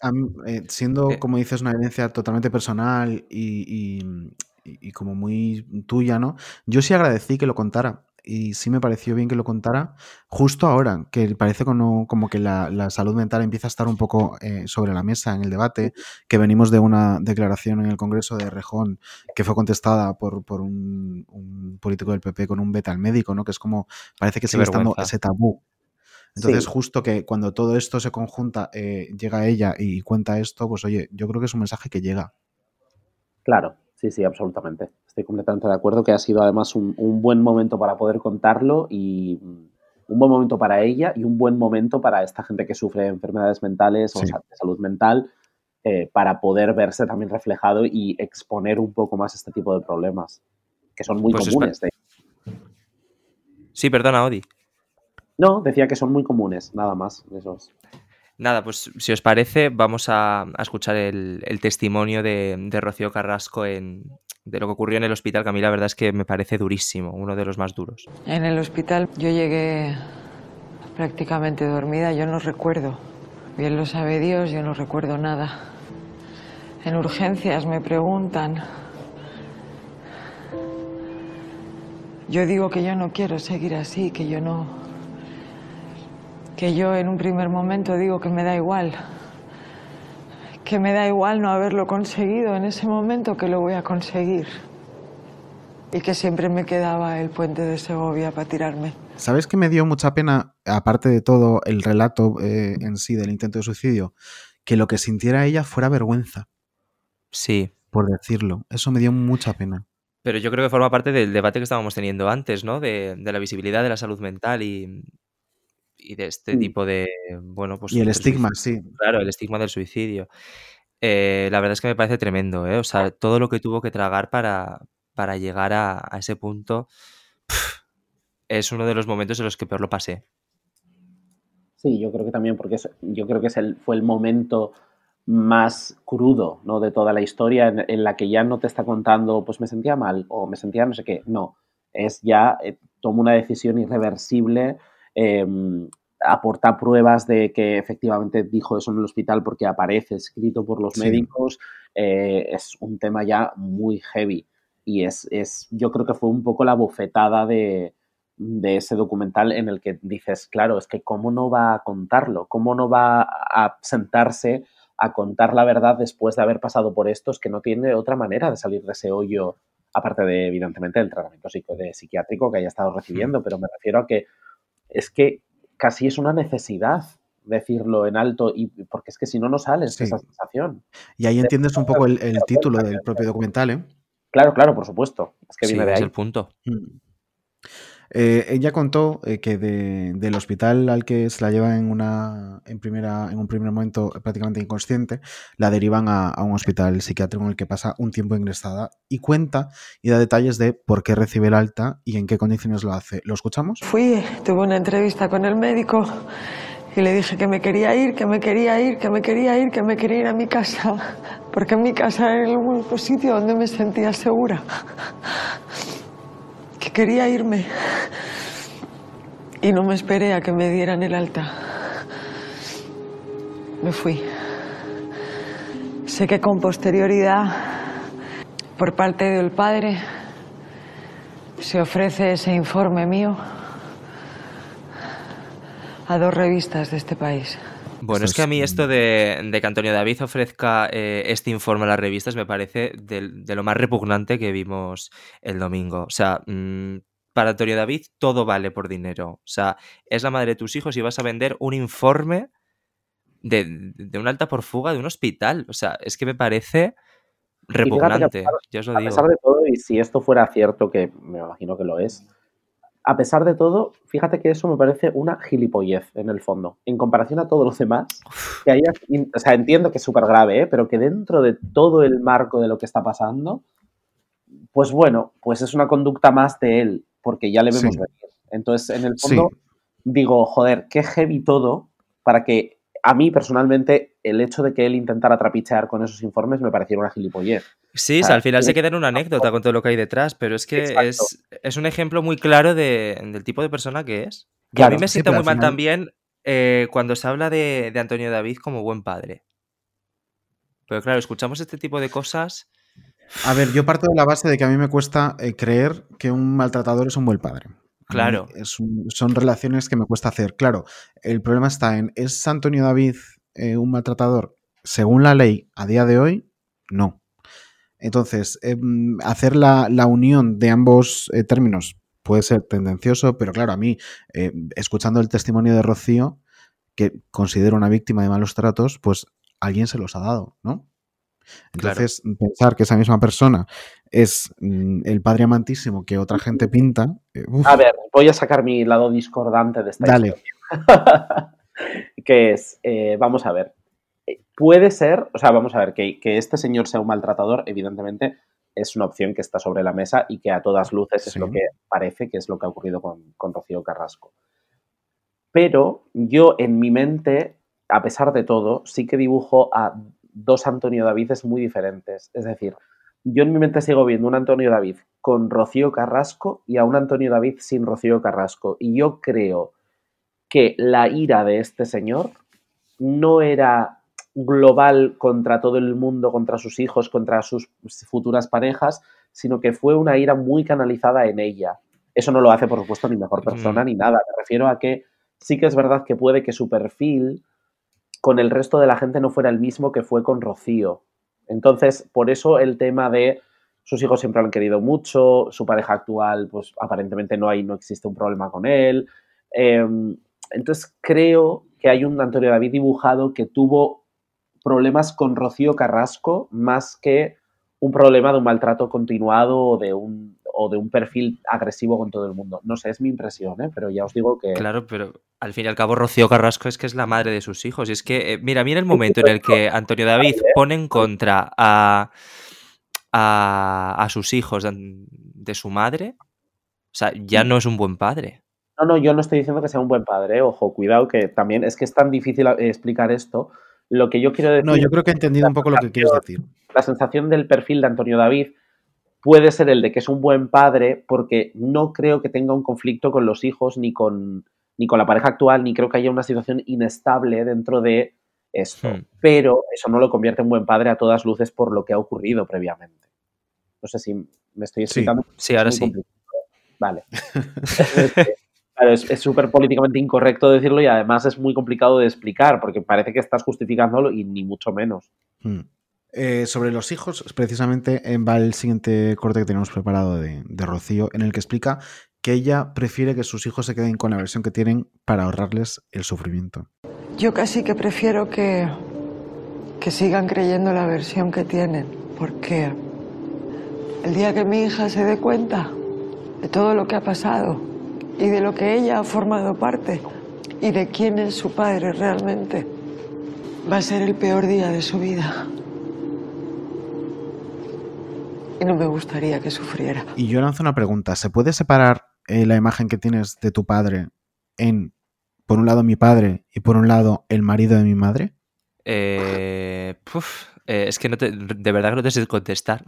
eh, siendo,
Eh.
como dices, una evidencia totalmente personal y, y- y- y como muy tuya, ¿no? Yo sí agradecí que lo contara. Y sí me pareció bien que lo contara justo ahora, que parece como, como que la, la salud mental empieza a estar un poco eh, sobre la mesa en el debate, que venimos de una declaración en el Congreso de Rejón que fue contestada por, por un, un político del PP con un beta al médico, ¿no? Que es como, parece que
Qué
sigue estando ese tabú entonces,
Sí.
justo que cuando todo esto se conjunta, eh, llega ella y cuenta esto, pues oye, yo creo que es un mensaje que llega.
Claro, sí, sí, absolutamente. Estoy completamente de acuerdo que ha sido además un, un buen momento para poder contarlo y mm, un buen momento para ella y un buen momento para esta gente que sufre de enfermedades mentales o de salud mental eh, para poder verse también reflejado y exponer un poco más este tipo de problemas, que son muy
Pues
comunes. de-
Sí, perdona, Odi.
No, decía que son muy comunes, nada más. Esos.
Nada, pues si os parece, vamos a, escuchar el, el testimonio de, de Rocío Carrasco en, de lo que ocurrió en el hospital, que a mí la verdad es que me parece durísimo, uno de los más duros.
En el hospital yo llegué prácticamente dormida, yo no recuerdo. Bien lo sabe Dios, yo no recuerdo nada. En urgencias me preguntan. Yo digo que yo no quiero seguir así, que yo no... Que yo en un primer momento digo que me da igual. Que me da igual no haberlo conseguido en ese momento, que lo voy a conseguir. Y que siempre me quedaba el puente de Segovia para tirarme.
¿Sabes que me dio mucha pena, aparte de todo el relato eh, en sí del intento de suicidio, que lo que sintiera ella fuera vergüenza,
Sí,
por decirlo? Eso me dio mucha pena.
pero yo creo que forma parte del debate que estábamos teniendo antes, ¿no? De, de la visibilidad de la salud mental y, y de este
Mm.
tipo de, bueno, pues...
Y el estigma,
suicidio.
sí.
Claro, el estigma del suicidio. Eh, la verdad es que me parece tremendo, ¿eh? O sea, todo lo que tuvo que tragar para, para llegar a, a ese punto es uno de los momentos en los que peor lo pasé.
Sí, yo creo que también, porque es- yo creo que es el, fue el momento más crudo ¿no? de toda la historia en, en la que ya no te está contando, pues me sentía mal o me sentía no sé qué. No, es ya, eh, toma una decisión irreversible, eh, aporta pruebas de que efectivamente dijo eso en el hospital porque aparece escrito por los
Sí.
médicos. eh, es un tema ya muy heavy y es, es, yo creo que fue un poco la bofetada de, de ese documental en el que dices, claro, es que cómo no va a contarlo, cómo no va a sentarse a contar la verdad después de haber pasado por esto, es que no tiene otra manera de salir de ese hoyo, aparte de, evidentemente, del tratamiento psico- de psiquiátrico que haya estado recibiendo, pero me refiero a que es que casi es una necesidad decirlo en alto, y porque es que si no, no sales
Sí.
de esa sensación.
Y ahí
De-
entiendes un poco el, el título del propio documental, ¿eh?
Claro, claro, por supuesto, es que
Sí,
viene de
es
ahí.
el punto.
Mm. Eh, ella contó eh, que de- del hospital al que se la lleva en una en primera en un primer momento prácticamente inconsciente, la derivan a, a un hospital psiquiátrico en el que pasa un tiempo ingresada y cuenta y da detalles de por qué recibe el alta y en qué condiciones lo hace. ¿Lo escuchamos?
Fui, tuve una entrevista con el médico y le dije que me quería ir, que me quería ir, que me quería ir, que me quería ir a mi casa, porque en mi casa era el único sitio donde me sentía segura. Que quería irme. Y no me esperé a que me dieran el alta. Me fui. Sé que con posterioridad, por parte del padre, se ofrece ese informe mío a dos revistas de este país.
Bueno, es que a mí esto de, de que Antonio David ofrezca eh, este informe a las revistas me parece de, lo más repugnante que vimos el domingo. O sea, mm, para Antonio David todo vale por dinero. O sea, es la madre de tus hijos y vas a vender un informe de, de un alta por fuga de un hospital. O sea, es que me parece
fíjate a
repugnante.
pesar-
Ya os lo
A
digo.
pesar de todo, y si esto fuera cierto, que me imagino que lo es, a pesar de todo, fíjate que eso me parece una gilipollez en el fondo. En comparación a todos los demás, que haya, o sea, entiendo que es súper grave, ¿eh? pero que dentro de todo el marco de lo que está pasando, pues bueno, pues es una conducta más de él, porque ya le vemos
Sí.
venir. Entonces, en el
Sí.
fondo, digo, joder, qué heavy todo para que a mí personalmente el hecho de que él intentara trapichear con esos informes me pareciera una gilipollez.
Sí, o
sea,
sea, al final se queda en una anécdota con todo lo que hay detrás, pero es que es, es un ejemplo muy claro de- del tipo de persona que es. Y a mí me
sí, pero
muy
al
mal
final-
también eh, cuando se habla de, de Antonio David como buen padre. Pero claro, escuchamos este tipo de cosas.
A ver, yo parto de la base de que a mí me cuesta eh, creer que un maltratador es un buen padre.
Claro.
un- son relaciones que me cuesta hacer. Claro, el problema está en, ¿es Antonio David eh, un maltratador? Según la ley, a día de hoy, no. Entonces, em, hacer la, la unión de ambos eh, términos puede ser tendencioso, pero claro, a mí, eh, escuchando el testimonio de Rocío, que considero una víctima de malos tratos, pues alguien se los ha dado, ¿no?
Claro.
Entonces, pensar que esa misma persona es mm, el padre amantísimo que otra gente pinta. eh,
A ver, voy a sacar mi lado discordante de esta
Dale.
historia. que es, eh, vamos a ver, eh, puede ser, o sea, vamos a ver, que, que este señor sea un maltratador, evidentemente es una opción que está sobre la mesa y que a todas luces es lo que parece que es lo que ha ocurrido con, con Rocío Carrasco. Pero yo en mi mente, a pesar de todo, sí que dibujo a dos Antonio Davides muy diferentes. Es decir, yo en mi mente sigo viendo un Antonio David con Rocío Carrasco y a un Antonio David sin Rocío Carrasco. Y yo creo que la ira de este señor no era global contra todo el mundo, contra sus hijos, contra sus futuras parejas, sino que fue una ira muy canalizada en ella. Eso no lo hace, por supuesto, ni mejor persona
Mm.
ni nada. Me refiero a que sí que es verdad que puede que su perfil con el resto de la gente no fuera el mismo que fue con Rocío. Entonces, por eso el tema de sus hijos siempre lo han querido mucho, su pareja actual, pues aparentemente no hay, no existe un problema con él. Eh, entonces creo que hay un Antonio David dibujado que tuvo problemas con Rocío Carrasco más que un problema de un maltrato continuado o de un, o de un perfil agresivo con todo el mundo. No sé, es mi impresión, ¿eh? pero ya os digo que...
Claro, pero al fin y al cabo Rocío Carrasco es que es la madre de sus hijos. Y es que, eh, mira, mira el momento en el que Antonio David pone en contra a, a, a sus hijos de, de su madre. O sea, ya no es un buen padre.
No, no, yo no estoy diciendo que sea un buen padre, ¿eh? ojo, cuidado, que también es que es tan difícil eh, explicar esto. Lo que yo quiero decir,
No, yo creo que he entendido un poco lo que quieres decir.
la sensación del perfil de Antonio David puede ser el de que es un buen padre porque no creo que tenga un conflicto con los hijos ni con, ni con la pareja actual, ni creo que haya una situación inestable dentro de esto.
Hmm.
Pero eso no lo convierte en buen padre a todas luces por lo que ha ocurrido previamente. No sé si me estoy explicando.
Sí, ahora sí.
complicado. Vale. Claro, es es súper políticamente incorrecto decirlo y además es muy complicado de explicar porque parece que estás justificándolo y ni mucho menos.
Mm. Eh, sobre los hijos, precisamente eh, va el siguiente corte que tenemos preparado de, de Rocío, en el que explica que ella prefiere que sus hijos se queden con la versión que tienen para ahorrarles el sufrimiento.
Yo casi que prefiero que, que sigan creyendo la versión que tienen, porque el día que mi hija se dé cuenta de todo lo que ha pasado y de lo que ella ha formado parte y de quién es su padre realmente. Va a ser el peor día de su vida. Y no me gustaría que sufriera.
Y yo lanzo una pregunta. ¿Se puede separar eh, la imagen que tienes de tu padre en, por un lado, mi padre y por un lado, el marido de mi madre?
Eh, puf, eh, es que no te- de verdad que no te sé contestar.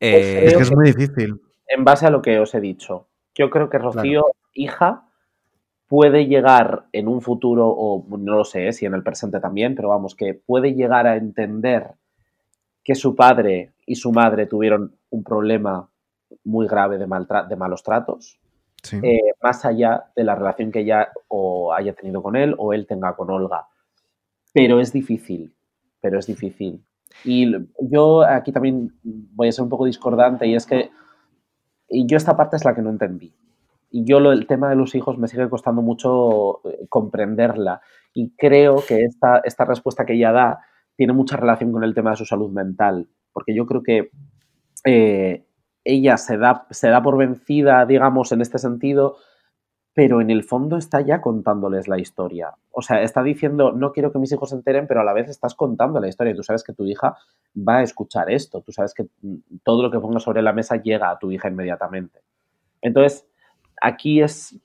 Eh,
Es que es muy difícil.
En base a lo que os he dicho, yo creo que Rocío, hija, puede llegar en un futuro, o no lo sé si en el presente también, pero vamos, que puede llegar a entender que su padre y su madre tuvieron un problema muy grave de, malos tratos,
Sí.
eh, más allá de la relación que ella o haya tenido con él o él tenga con Olga. Pero es difícil, pero es difícil. Y yo aquí también voy a ser un poco discordante y es que y yo esta parte es la que no entendí. Y yo lo, el tema de los hijos me sigue costando mucho eh, comprenderla. Y creo que esta, esta respuesta que ella da tiene mucha relación con el tema de su salud mental. Porque yo creo que eh, ella se da, se da por vencida, digamos, en este sentido, pero en el fondo está ya contándoles la historia. O sea, está diciendo, no quiero que mis hijos se enteren, pero a la vez estás contando la historia. Tú sabes que tu hija va a escuchar esto. Tú sabes que mm, todo lo que pongas sobre la mesa llega a tu hija inmediatamente. Entonces, aquí es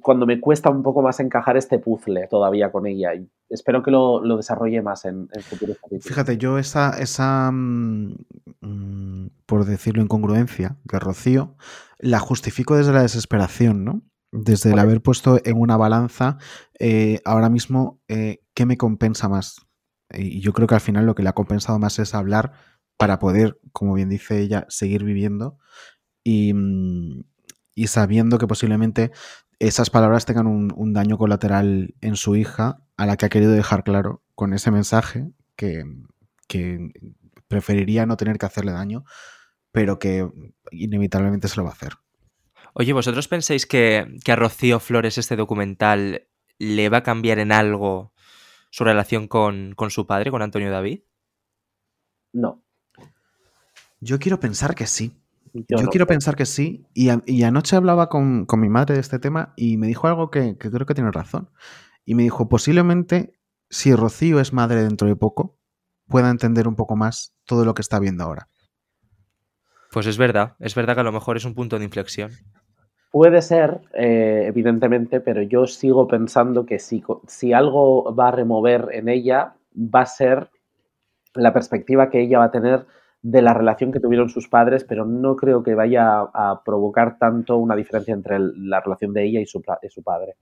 cuando me cuesta un poco más encajar este puzzle todavía con ella. Y espero que lo, lo desarrolle más en, en futuros capítulos.
Fíjate, yo esa, esa mm, mm, por decirlo, incongruencia de Rocío, la justifico desde la desesperación, ¿no? Desde el haber puesto en una balanza eh, ahora mismo eh, qué me compensa más. Y yo creo que al final lo que le ha compensado más es hablar para poder, como bien dice ella, seguir viviendo y, mm, y sabiendo que posiblemente esas palabras tengan un, un daño colateral en su hija, a la que ha querido dejar claro con ese mensaje que, que preferiría no tener que hacerle daño, pero que inevitablemente se lo va a hacer.
Oye, ¿vosotros pensáis que, que a Rocío Flores este documental le va a cambiar en algo su relación con, con su padre, con Antonio David?
No.
Yo quiero pensar que sí.
Yo,
Yo,
no.
quiero pensar que sí. Y, a- y anoche hablaba con, con mi madre de este tema y me dijo algo que, que creo que tiene razón. Y me dijo, posiblemente, si Rocío es madre dentro de poco, pueda entender un poco más todo lo que está viendo ahora.
Pues es verdad, es verdad que a lo mejor es un punto de inflexión.
Puede ser, eh, evidentemente, pero yo sigo pensando que si, si algo va a remover en ella, va a ser la perspectiva que ella va a tener de la relación que tuvieron sus padres, pero no creo que vaya a, a provocar tanto una diferencia entre el- la relación de ella y su, pra- y su padre.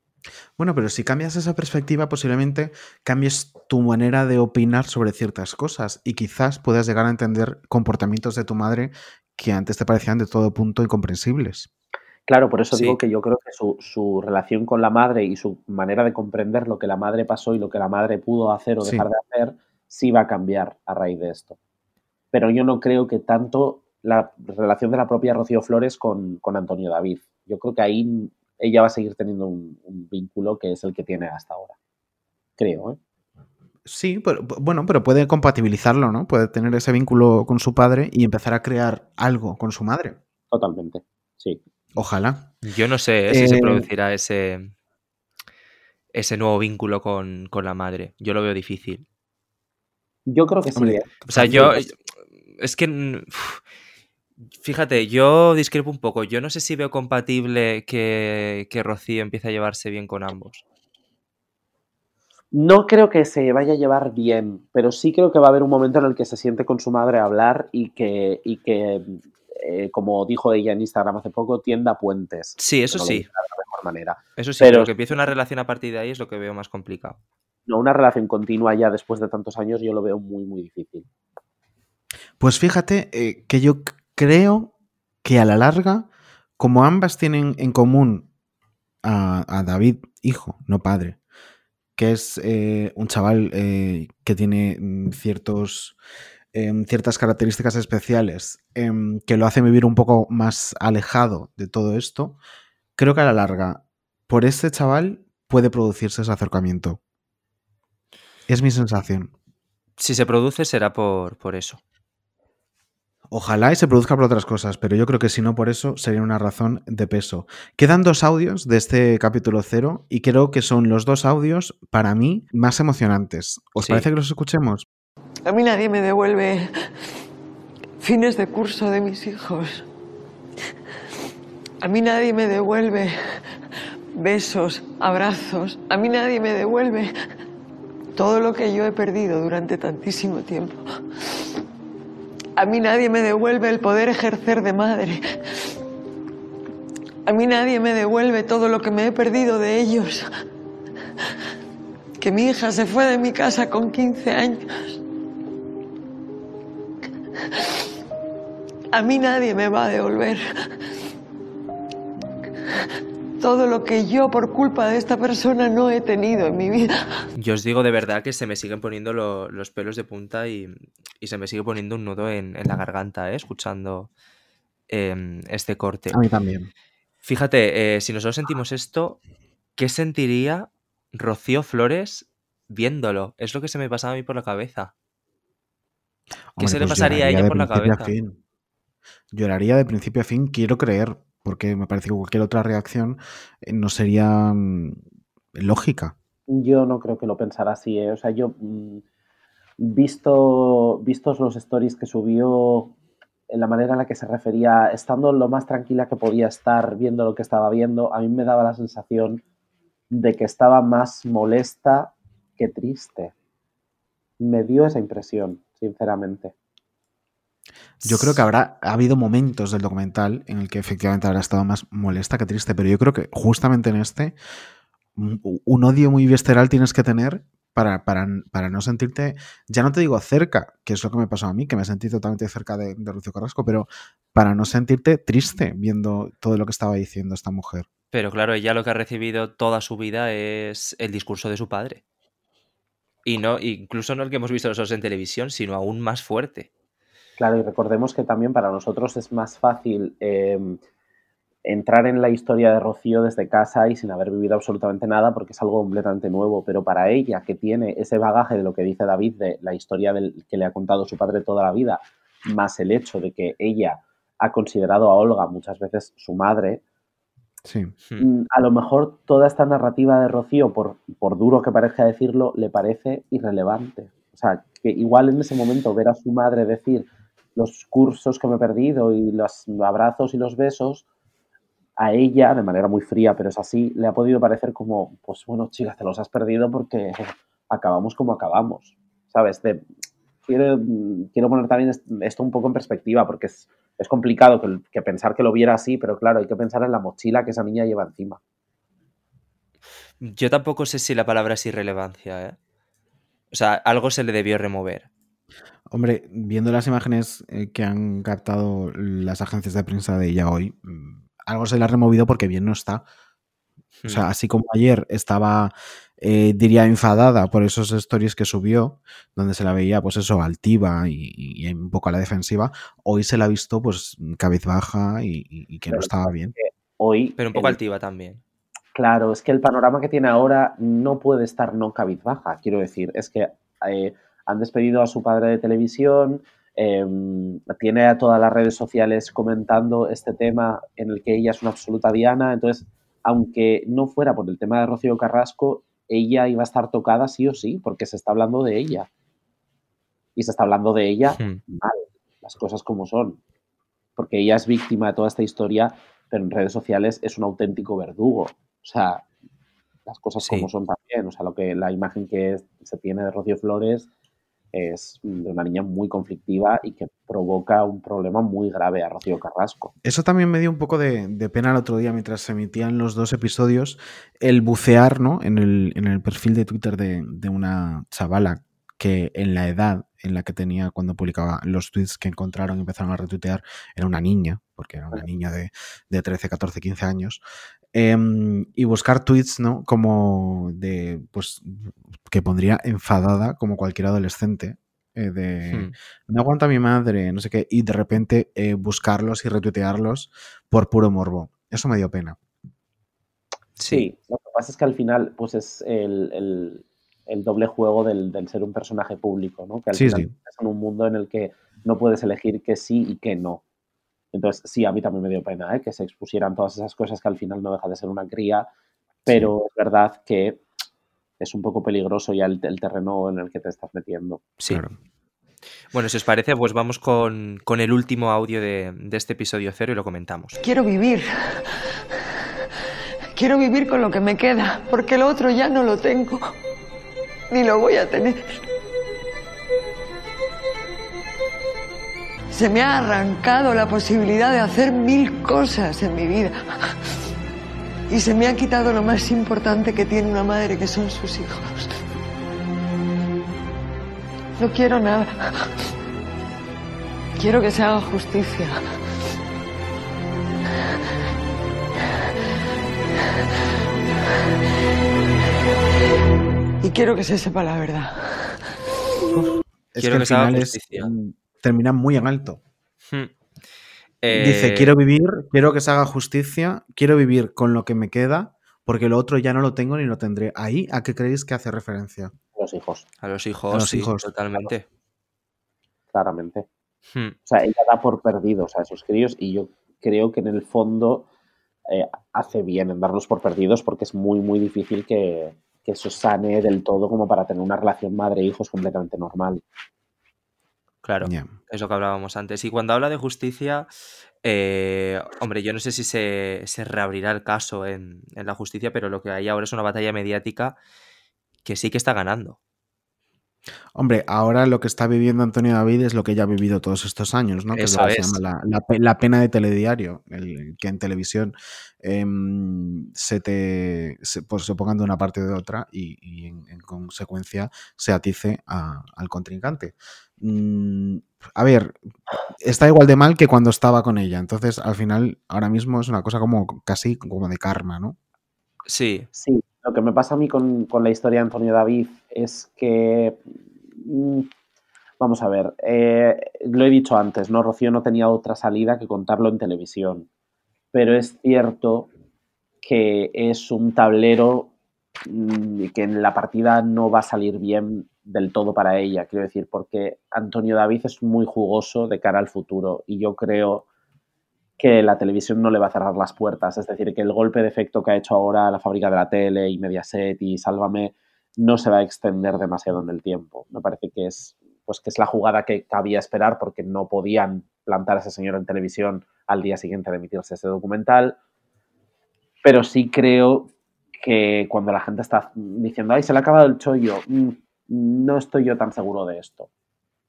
Bueno, pero si cambias esa perspectiva, posiblemente cambies tu manera de opinar sobre ciertas cosas y quizás puedas llegar a entender comportamientos de tu madre que antes te parecían de todo punto incomprensibles.
Claro, por eso
Sí.
digo que yo creo que su, su relación con la madre y su manera de comprender lo que la madre pasó y lo que la madre pudo hacer o
Sí.
dejar de hacer, sí va a cambiar a raíz de esto. Pero yo no creo que tanto la relación de la propia Rocío Flores con, con Antonio David. Yo creo que ahí ella va a seguir teniendo un, un vínculo que es el que tiene hasta ahora. Creo, ¿eh?
Sí, pero, bueno, pero puede compatibilizarlo, ¿no? Puede tener ese vínculo con su padre y empezar a crear algo con su madre.
Totalmente. Sí.
Ojalá.
Yo no sé ¿eh? si se
Eh,
producirá ese, ese nuevo vínculo con, con la madre. Yo lo veo difícil.
Yo creo que sí.
Hombre,
¿eh?
O sea, yo. Es que. Fíjate, yo discrepo un poco. Yo no sé si veo compatible que, que Rocío empiece a llevarse bien con ambos.
No creo que se vaya a llevar bien, pero sí creo que va a haber un momento en el que se siente con su madre a hablar y que, y que eh, como dijo ella en Instagram hace poco, tienda puentes.
Sí, eso sí.
dice de la mejor manera.
Eso sí,
pero
que empiece una relación a partir de ahí es lo que veo más complicado.
No, una relación continua ya después de tantos años yo lo veo muy, muy difícil.
Pues fíjate eh, que yo creo que a la larga, como ambas tienen en común a, David, hijo, no padre, que es eh, un chaval eh, que tiene mm, ciertas características especiales em, que lo hacen vivir un poco más alejado de todo esto, creo que a la larga, por este chaval puede producirse ese acercamiento. Es mi sensación.
Si se produce será por eso.
Ojalá y se produzca por otras cosas, pero yo creo que si no por eso sería una razón de peso. Quedan dos audios de este capítulo cero y creo que son los dos audios para mí más emocionantes. ¿Os
Sí.
parece que los escuchemos?
A mí nadie me devuelve fines de curso de mis hijos. A mí nadie me devuelve besos, abrazos. A mí nadie me devuelve todo lo que yo he perdido durante tantísimo tiempo. A mí nadie me devuelve el poder ejercer de madre. A mí nadie me devuelve todo lo que me he perdido de ellos. Que mi hija se fue de mi casa con 15 años. A mí nadie me va a devolver todo lo que yo por culpa de esta persona no he tenido en mi vida.
Yo os digo de verdad que se me siguen poniendo lo- los pelos de punta y, y se me sigue poniendo un nudo en, en la garganta, ¿eh? escuchando em, este corte.
A mí también.
Fíjate, eh, si nosotros sentimos esto, ¿qué sentiría Rocío Flores viéndolo? Es lo que se me pasaba a mí por la cabeza. ¿Qué
Hombre,
se le
pues
pasaría a ella
de
por la
principio a
cabeza?
fin. Lloraría de principio a fin, quiero creer, porque me parece que cualquier otra reacción eh, no sería mm, lógica.
Yo no creo que lo pensara así, ¿eh? O sea, yo, mm, visto, vistos los stories que subió, en la manera en la que se refería, estando lo más tranquila que podía estar viendo lo que estaba viendo, a mí me daba la sensación de que estaba más molesta que triste. Me dio esa impresión, sinceramente.
Yo creo que habrá ha habido momentos del documental en el que efectivamente habrá estado más molesta que triste, pero yo creo que justamente en este un, odio muy visceral tienes que tener para, para, para no sentirte, ya no te digo cerca, que es lo que me pasó a mí, que me sentí totalmente cerca de, de Carrasco, pero para no sentirte triste viendo todo lo que estaba diciendo esta mujer.
Pero claro, ella lo que ha recibido toda su vida es el discurso de su padre. Y no, incluso no el que hemos visto nosotros en televisión, sino aún más fuerte.
Claro, y recordemos que también para nosotros es más fácil eh, entrar en la historia de Rocío desde casa y sin haber vivido absolutamente nada porque es algo completamente nuevo, pero para ella que tiene ese bagaje de lo que dice David, de la historia del, que le ha contado su padre toda la vida, más el hecho de que ella ha considerado a Olga muchas veces su madre,
Sí.
Hmm.
mm, a lo mejor toda esta narrativa de Rocío, por, por duro que parezca decirlo, le parece irrelevante. O sea, que igual en ese momento ver a su madre decir los cursos que me he perdido y los abrazos y los besos, a ella, de manera muy fría, pero es así, le ha podido parecer como, pues bueno, chicas, te los has perdido porque acabamos como acabamos, ¿sabes? Quiero, quiero poner también est- esto un poco en perspectiva porque es, es complicado que, que pensar que lo viera así, pero claro, hay que pensar en la mochila que esa niña lleva encima.
Yo tampoco sé si la palabra es irrelevancia, ¿eh? O sea, algo se le debió remover.
Hombre, viendo las imágenes eh, que han captado las agencias de prensa de ella hoy, mm, algo se le ha removido porque bien no está. O sea,
Hmm.
así como ayer estaba, eh, diría, enfadada por esos stories que subió, donde se la veía, pues eso, altiva y, y un poco a la defensiva, hoy se la ha visto, pues, cabizbaja y, y- que no estaba bien.
Hoy,
Pero un poco
el-
altiva también.
Claro, es que el panorama que tiene ahora no puede estar no cabizbaja. Quiero decir, es que eh, han despedido a su padre de televisión, eh, tiene a todas las redes sociales comentando este tema en el que ella es una absoluta diana. Entonces, aunque no fuera por el tema de Rocío Carrasco, ella iba a estar tocada sí o sí, porque se está hablando de ella. Y se está hablando de ella
Hmm.
mal, las cosas como son. Porque ella es víctima de toda esta historia, pero en redes sociales es un auténtico verdugo. O sea, las cosas
Sí.
como son también. O sea, lo que la imagen que se tiene de Rocío Flores es de una niña muy conflictiva y que provoca un problema muy grave a Rocío Carrasco.
Eso también me dio un poco de, de pena el otro día mientras se emitían los dos episodios, el bucear ¿no? en, el, en el perfil de Twitter de, de una chavala que en la edad en la que tenía cuando publicaba los tweets que encontraron y empezaron a retuitear era una niña, porque era una niña de, de 13, 14, 15 años, em, y buscar tweets ¿no? como de, pues, que pondría enfadada como cualquier adolescente. eh, de
Hmm.
no aguanta mi madre, no sé qué, y de repente eh, buscarlos y retuitearlos por puro morbo. Eso me dio pena.
Sí, lo que pasa es que al final, pues es el, el- el doble juego del, del ser un personaje público, ¿no? Que al
Sí,
final
sí.
estás en un mundo en el que no puedes elegir que sí y que no. Entonces, sí, a mí también me dio pena ¿eh? que se expusieran todas esas cosas que al final no deja de ser una cría, pero es verdad que es un poco peligroso ya el, el terreno en el que te estás metiendo.
Sí.
Claro.
Bueno, si os parece, pues vamos con, con el último audio de, de este episodio cero y lo comentamos.
Quiero vivir. Quiero vivir con lo que me queda, porque lo otro ya no lo tengo. Ni lo voy a tener. Se me ha arrancado la posibilidad de hacer mil cosas en mi vida. Y se me ha quitado lo más importante que tiene una madre, que son sus hijos. No quiero nada. Quiero que se haga justicia. Y quiero que se sepa la verdad.
Es
Quiero
que
que se haga
es,
justicia.
mm, termina muy en alto.
Hmm.
Dice,
Eh,
quiero vivir, quiero que se haga justicia, quiero vivir con lo que me queda, porque lo otro ya no lo tengo ni lo tendré. Ahí, ¿a qué creéis que hace referencia?
Los hijos,
A los hijos,
a los
sí,
hijos.
totalmente.
claramente.
Hmm.
O sea, ella da por perdidos a esos críos y yo creo que en el fondo eh, hace bien en darlos por perdidos porque es muy, muy difícil que, que eso sane del todo como para tener una relación madre-hijos completamente normal.
Claro.
Ya.
Es lo que hablábamos antes. Y cuando habla de justicia, eh, hombre, yo no sé si se, se reabrirá el caso en, en la justicia, pero lo que hay ahora es una batalla mediática que sí que está ganando.
Hombre, ahora lo que está viviendo Antonio David es lo que ya ha vivido todos estos años, ¿no? Que
Eso
es lo que se llama la, la pe- la pena de telediario, el, que en televisión em, se te se, pues, se pongan de una parte o de otra y, y en, en consecuencia se atice a- al contrincante. Mm, a ver, está igual de mal que cuando estaba con ella, entonces al final ahora mismo es una cosa como casi como de karma, ¿no?
Sí,
Sí, lo que me pasa a mí con, con la historia de Antonio David es que, mm, vamos a ver, eh, lo he dicho antes, ¿no? Rocío no tenía otra salida que contarlo en televisión, pero es cierto que es un tablero mm, que en la partida no va a salir bien del todo para ella, quiero decir, porque Antonio David es muy jugoso de cara al futuro y yo creo que la televisión no le va a cerrar las puertas. Es decir, que el golpe de efecto que ha hecho ahora la fábrica de la tele y Mediaset y Sálvame no se va a extender demasiado en el tiempo. Me parece que es, pues, que es la jugada que cabía esperar porque no podían plantar a ese señor en televisión al día siguiente de emitirse ese documental. Pero sí creo que cuando la gente está diciendo, ay, se le ha acabado el chollo, mm, no estoy yo tan seguro de esto.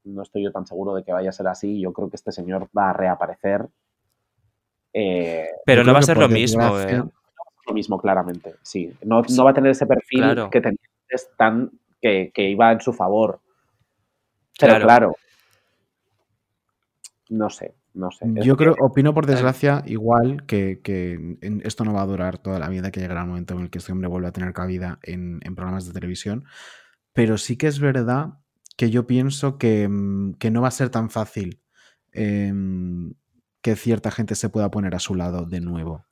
No estoy yo tan seguro de que vaya a ser así. Yo creo que este señor va a reaparecer. Eh,
pero no va a ser lo mismo. eh.
lo mismo, claramente, sí. No,
Sí,
no va a tener ese perfil
claro.
que tenía antes tan que, que iba en su favor. Pero
Claro.
claro, no sé, no sé. Es
Yo
que-
creo, opino por desgracia, igual que, que en- esto no va a durar toda la vida, que llegará un momento en el que este hombre vuelva a tener cabida en, en programas de televisión. Pero sí que es verdad que yo pienso que, mm, que no va a ser tan fácil em, que cierta gente se pueda poner a su lado de nuevo.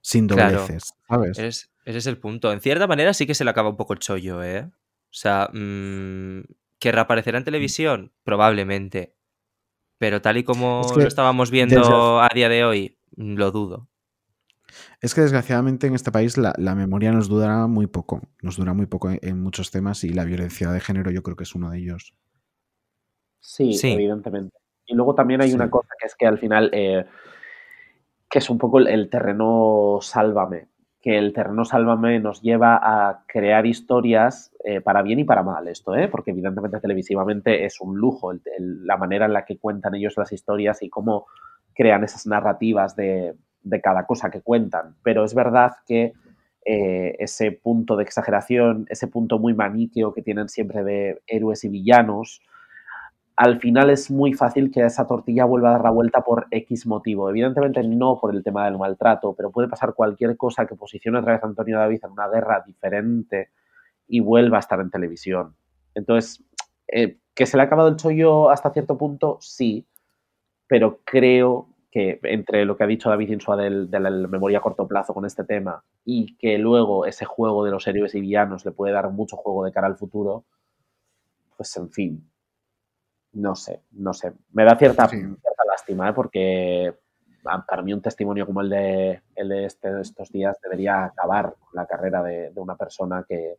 Sin
Claro.
dobleces, ¿sabes?
Ese, ese es el punto. En cierta manera sí que se le acaba un poco el chollo, ¿eh? O sea, mm, ¿que reaparecerá en televisión? Probablemente. Pero tal y como
Es que
lo estábamos viendo a día de hoy, lo dudo.
Es que desgraciadamente en este país la, la memoria nos dura muy poco. Nos dura muy poco en, en muchos temas y la violencia de género yo creo que es uno de ellos.
Sí,
Sí.
evidentemente. Y luego también hay una cosa que es que al final, eh, que es un poco el, el terreno sálvame, que el terreno sálvame nos lleva a crear historias eh, para bien y para mal esto, ¿eh? porque evidentemente televisivamente es un lujo el- el- la manera en la que cuentan ellos las historias y cómo crean esas narrativas de, de cada cosa que cuentan. Pero es verdad que eh, ese punto de exageración, ese punto muy maniqueo que tienen siempre de héroes y villanos, al final es muy fácil que esa tortilla vuelva a dar la vuelta por X motivo. Evidentemente no por el tema del maltrato, pero puede pasar cualquier cosa que posicione otra vez a Antonio David en una guerra diferente y vuelva a estar en televisión. Entonces, eh, ¿que se le ha acabado el chollo hasta cierto punto? Sí, pero creo que entre lo que ha dicho David Insua del- de la memoria a corto plazo con este tema y que luego ese juego de los héroes y villanos le puede dar mucho juego de cara al futuro, pues en fin, no sé, no sé. Me da cierta,
Sí.
cierta lástima, ¿eh? porque para mí un testimonio como el de, el de este- estos días debería acabar con la carrera de, de una persona que,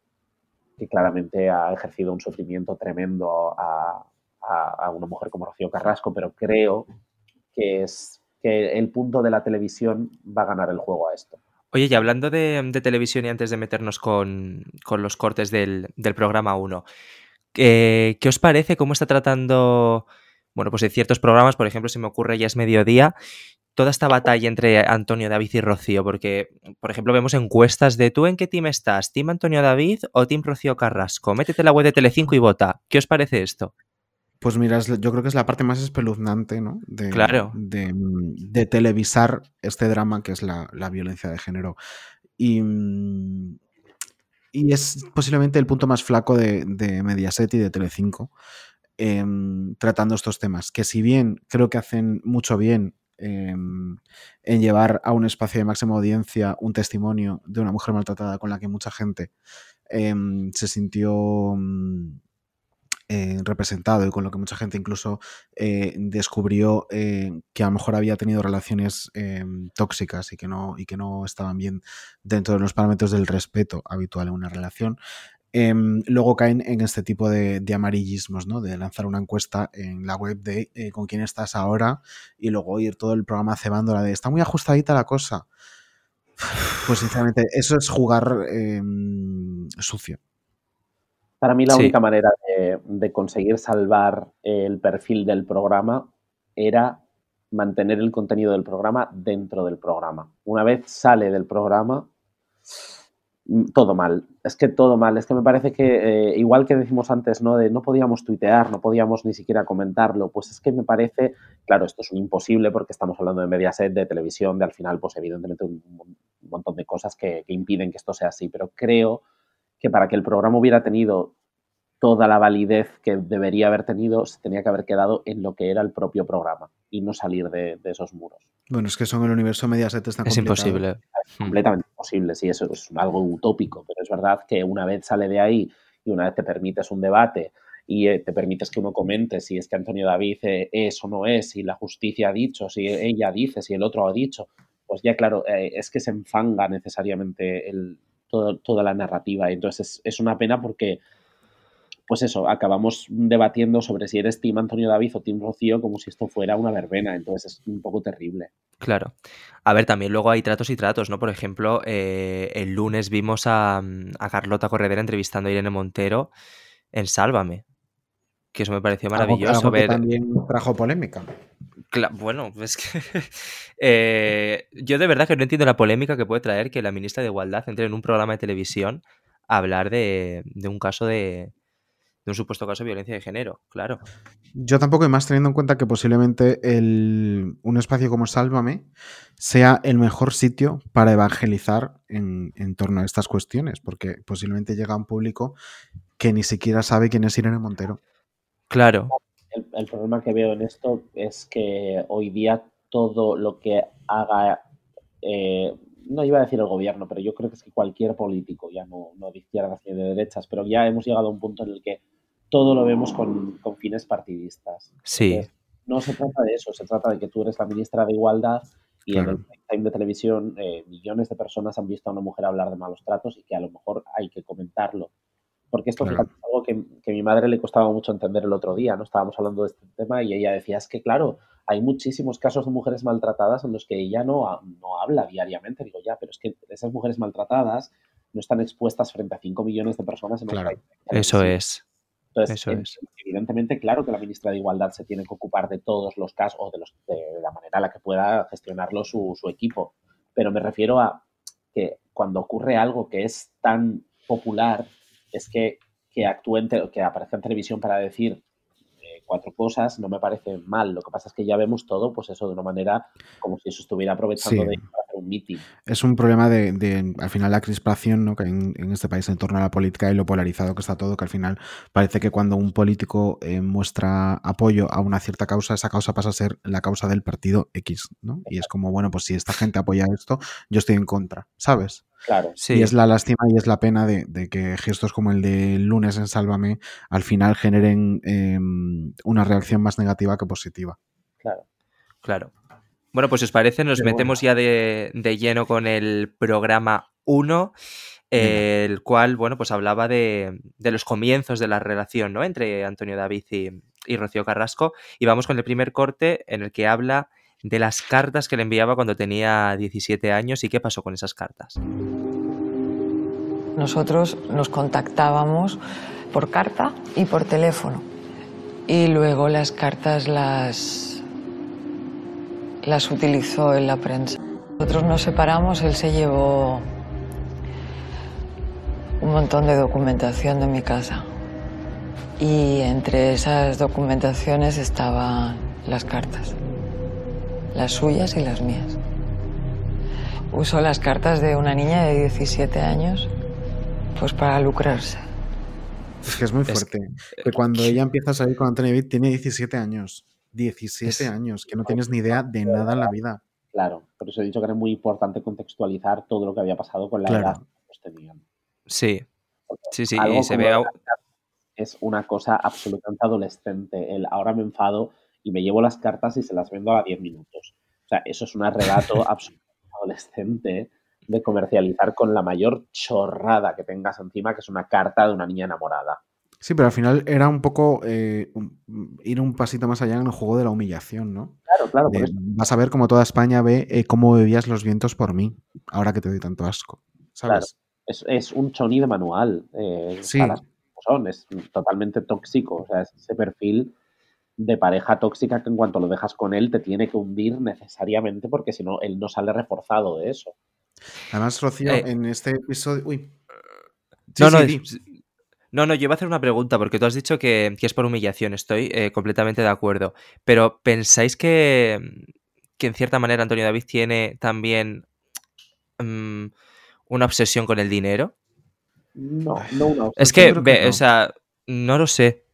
que claramente ha ejercido un sufrimiento tremendo a, a- a una mujer como Rocío Carrasco, pero creo que es que el punto de la televisión va a ganar el juego a esto.
Oye, y hablando de, televisión y antes de meternos con, con los cortes del, del programa 1, ¿qué, qué os parece? ¿Cómo está tratando, bueno, pues en ciertos programas, por ejemplo, se me ocurre ya es mediodía, toda esta batalla entre Antonio David y Rocío? Porque, por ejemplo, vemos encuestas de ¿tú en qué team estás? ¿Team Antonio David o Team Rocío Carrasco? Métete en la web de Telecinco y vota. ¿Qué os parece esto?
Pues mira, yo creo que es la parte más espeluznante, ¿no? De,
Claro.
De, de televisar este drama que es la, la violencia de género. Y, y es posiblemente el punto más flaco de, de Mediaset y de Telecinco em, tratando estos temas. Que si bien creo que hacen mucho bien em, en llevar a un espacio de máxima audiencia un testimonio de una mujer maltratada con la que mucha gente em, se sintió mm, eh, representado y con lo que mucha gente incluso eh, descubrió eh, que a lo mejor había tenido relaciones eh, tóxicas y que, no, y que no estaban bien dentro de los parámetros del respeto habitual en una relación. Em, luego caen en este tipo de, de amarillismos, ¿no? De lanzar una encuesta en la web de eh, con quién estás ahora y luego ir todo el programa cebándola de está muy ajustadita la cosa. Pues sinceramente, eso es jugar em, sucio.
Para mí la
Sí.
única manera de, de conseguir salvar el perfil del programa era mantener el contenido del programa dentro del programa. Una vez sale del programa, mm, todo mal. Es que todo mal. Es que me parece que, eh, igual que decimos antes, ¿no? De no podíamos tuitear, no podíamos ni siquiera comentarlo, pues es que me parece, claro, esto es un imposible porque estamos hablando de Mediaset, de televisión, de al final, pues evidentemente un, un montón de cosas que, que impiden que esto sea así, pero creo que para que el programa hubiera tenido toda la validez que debería haber tenido, se tenía que haber quedado en lo que era el propio programa y no salir de, de esos muros.
Bueno, es que eso en el universo Mediaset está
Es
complicado.
imposible.
Es completamente imposible, sí, eso es algo utópico, pero es verdad que una vez sale de ahí y una vez te permites un debate y eh, te permites que uno comente si es que Antonio David eh, es o no es, si la justicia ha dicho, si ella dice, si el otro ha dicho, pues ya claro, eh, es que se enfanga necesariamente el, todo- toda la narrativa. Y entonces es, es una pena porque, pues eso, acabamos debatiendo sobre si eres Team Antonio David o Team Rocío como si esto fuera una verbena. Entonces es un poco terrible.
Claro. A ver, también luego hay tratos y tratos, ¿no? Por ejemplo, eh, el lunes vimos a, a Carlota Corredera entrevistando a Irene Montero en Sálvame. Que eso me pareció maravilloso
algo que
ver.
también trajo polémica.
Cla- bueno, es que eh, yo de verdad que no entiendo la polémica que puede traer que la ministra de Igualdad entre en un programa de televisión a hablar de, de un caso de, de un supuesto caso de violencia de género, claro.
Yo tampoco, y más teniendo en cuenta que posiblemente el- un espacio como Sálvame sea el mejor sitio para evangelizar en, en torno a estas cuestiones, porque posiblemente llega a un público que ni siquiera sabe quién es Irene Montero.
Claro,
El, el problema que veo en esto es que hoy día todo lo que haga, eh, no iba a decir el gobierno, pero yo creo que es que cualquier político, ya no, no de izquierdas ni de derechas, pero ya hemos llegado a un punto en el que todo lo vemos con, con fines partidistas.
sí,
Entonces, no se trata de eso, se trata de que tú eres la ministra de Igualdad y en el time de televisión eh, millones de personas han visto a una mujer hablar de malos tratos y que a lo mejor hay que comentarlo. Porque esto
Claro.
es algo que, que a mi madre le costaba mucho entender el otro día, ¿no? Estábamos hablando de este tema y ella decía, es que claro, hay muchísimos casos de mujeres maltratadas en los que ella no, no habla diariamente. Digo, ya, pero es que esas mujeres maltratadas no están expuestas frente a 5 millones de personas en
Claro.
país.
eso es.
Entonces,
Eso
en-
es.
evidentemente, claro que la ministra de Igualdad se tiene que ocupar de todos los casos o de, los, de la manera en la que pueda gestionarlo su, su equipo. Pero me refiero a que cuando ocurre algo que es tan popular, es que, que actúe en que aparezca en televisión para decir cuatro cosas no me parece mal. Lo que pasa es que ya vemos todo, pues eso de una manera como si eso estuviera aprovechando
Sí.
de un meeting.
Es un problema de, de, al final, la crispación ¿no? que en, en este país en torno a la política y lo polarizado que está todo, que al final parece que cuando un político eh, muestra apoyo a una cierta causa, esa causa pasa a ser la causa del partido X, ¿no? Y es como, bueno, pues si esta gente apoya esto, yo estoy en contra, ¿sabes?
Claro.
Sí.
Y es la lástima y es la pena de, de que gestos como el de lunes en Sálvame al final generen eh, una reacción más negativa que positiva.
Claro.
Claro. Bueno, pues si os parece, nos metemos ya de, de lleno con el programa 1, eh, el cual, bueno, pues hablaba de, de los comienzos de la relación, ¿no? Entre Antonio David y, y Rocío Carrasco. Y vamos con el primer corte en el que habla de las cartas que le enviaba cuando tenía 17 años y qué pasó con esas cartas.
Nosotros nos contactábamos por carta y por teléfono. Y luego las cartas las, las utilizó en la prensa. Nosotros nos separamos, él se llevó un montón de documentación de mi casa. Y entre esas documentaciones estaban las cartas, las suyas y las mías. Usó las cartas de una niña de 17 años pues para lucrarse.
Es que es muy
Es-
fuerte. Que cuando ella empieza a salir con Antonio David tiene 17 años. 17
Es-
años, que no tienes ni idea de nada en la vida.
Claro. Por eso he dicho que era muy importante contextualizar todo lo que había pasado con la
Claro.
edad que ellos tenían.
Sí, sí, sí, y se ve...
es una cosa absolutamente adolescente. El ahora me enfado y me llevo las cartas y se las vendo a 10 minutos. O sea, eso es un arrebato absolutamente adolescente de comercializar con la mayor chorrada que tengas encima, que es una carta de una niña enamorada.
Sí, pero al final era un poco eh, un- ir un pasito más allá en el juego de la humillación, ¿no?
Claro, claro, por
De,
eso
vas a ver cómo toda España ve eh, cómo bebías los vientos por mí, ahora que te doy tanto asco. ¿Sabes?
es, es un choni de manual. eh,
Sí.
para- son, es totalmente tóxico. O sea, es ese perfil de pareja tóxica que en cuanto lo dejas con él te tiene que hundir necesariamente porque si no, él no sale reforzado de eso.
Además, Rocío,
Eh.
en este episodio. Uy. Sí,
No, no,
sí.
No, no, yo iba a hacer una pregunta porque tú has dicho que, que es por humillación, estoy eh, completamente de acuerdo, pero ¿pensáis que, que en cierta manera Antonio David tiene también mm, una obsesión con el dinero?
No, no una
Es
obsesión.
que,
creo que
ve,
no.
o sea, no lo sé.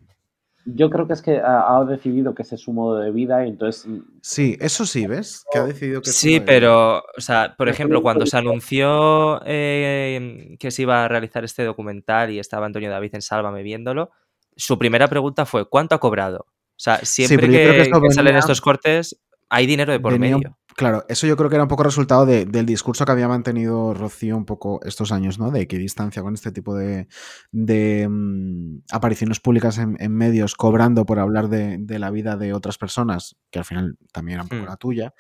Yo creo que es que ha, ha decidido que ese es su modo de vida y entonces mm,
Sí, eso sí, ¿ves? Que ha decidido que
Sí, pero, o sea, por ejemplo, cuando se anunció eh, que se iba a realizar este documental y estaba Antonio David en Sálvame viéndolo, su primera pregunta fue ¿cuánto ha cobrado? O sea, siempre
que
salen estos cortes hay dinero de por
venía
medio.
Claro, eso yo creo que era un poco resultado de- del discurso que había mantenido Rocío un poco estos años, ¿no? De equidistancia con este tipo de, de, mm, apariciones públicas en, en medios, cobrando por hablar de, de la vida de otras personas, que al final también era un poco
Hmm.
la tuya.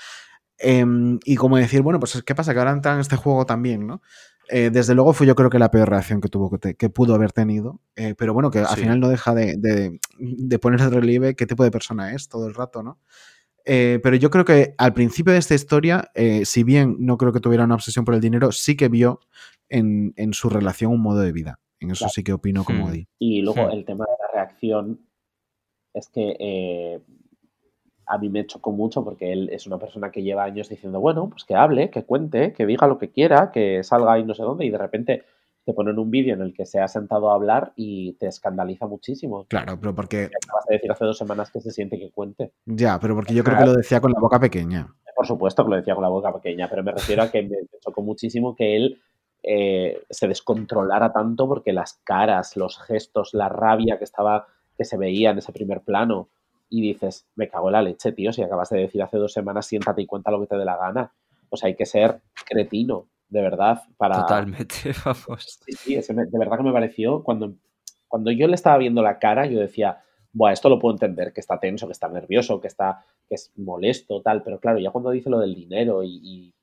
Em, y como decir, bueno, pues ¿qué pasa? Que ahora entra en este juego también, ¿no? Eh, desde luego fue yo creo que la peor reacción que tuvo que, te- que pudo haber tenido, eh, pero bueno, que al
Sí.
final no deja de, de- de poner relieve qué tipo de persona es todo el rato, ¿no? Eh, pero yo creo que al principio de esta historia, eh, si bien no creo que tuviera una obsesión por el dinero, sí que vio en, en su relación un modo de vida. En eso
Claro.
sí que opino como
Hmm.
Di.
Y luego
Hmm.
el tema de la reacción es que eh, a mí me chocó mucho porque él es una persona que lleva años diciendo, bueno, pues que hable, que cuente, que diga lo que quiera, que salga y no sé dónde, y de repente te ponen un vídeo en el que se ha sentado a hablar y te escandaliza muchísimo.
Claro, pero porque.
Acabas de decir hace dos semanas que se siente que cuente.
Ya, pero porque yo creo que lo decía con la boca pequeña.
Por supuesto que lo decía con la boca pequeña, pero me refiero a que me chocó muchísimo que él eh, se descontrolara tanto porque las caras, los gestos, la rabia que estaba, que se veía en ese primer plano, y dices, me cago en la leche, tío, si acabas de decir hace dos semanas, siéntate y cuenta lo que te dé la gana. O sea, hay que ser cretino, de verdad, para...
Totalmente, vamos.
Sí, sí, ese me- de verdad que me pareció, cuando, cuando yo le estaba viendo la cara, yo decía, Buah, esto lo puedo entender, que está tenso, que está nervioso, que está, que es molesto, tal, pero claro, ya cuando dice lo del dinero y, y-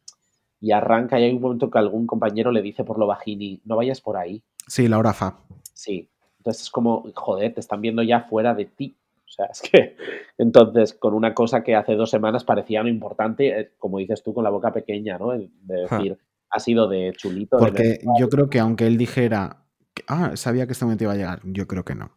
y arranca, y hay un momento que algún compañero le dice por lo bajini, no vayas por ahí.
Sí, Laura Fa.
Sí. Entonces es como, joder, te están viendo ya fuera de ti. O sea, es que entonces con una cosa que hace dos semanas parecía no importante, eh, como dices tú, con la boca pequeña, ¿no? De decir, ha sido de chulito.
Porque yo creo que aunque él dijera, que, ah, sabía que este momento iba a llegar, yo creo que no.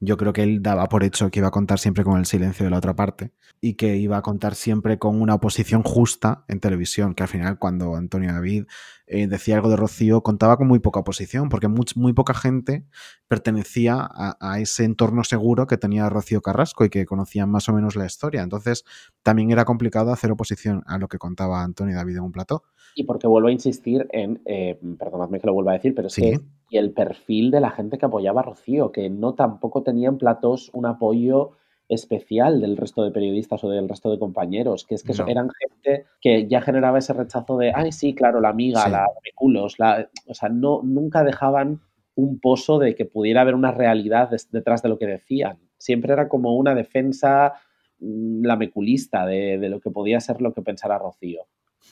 Yo creo que él daba por hecho que iba a contar siempre con el silencio de la otra parte y que iba a contar siempre con una oposición justa en televisión, que al final cuando Antonio David eh, decía algo de Rocío contaba con muy poca oposición, porque muy poca gente pertenecía a, a ese entorno seguro que tenía Rocío Carrasco y que conocían más o menos la historia. Entonces también era complicado hacer oposición a lo que contaba Antonio David en un plató.
Y porque vuelvo a insistir en, eh, perdonadme que lo vuelva a decir, pero es
Sí.
que y el perfil de la gente que apoyaba a Rocío, que no tampoco tenían platos un apoyo especial del resto de periodistas o del resto de compañeros, que es que
No.
eran gente que ya generaba ese rechazo de, ay, sí, claro, la amiga,
Sí.
la de culos, la... o sea, no, nunca dejaban un pozo de que pudiera haber una realidad des- detrás de lo que decían. Siempre era como una defensa mm, lameculista de, de lo que podía ser lo que pensara Rocío.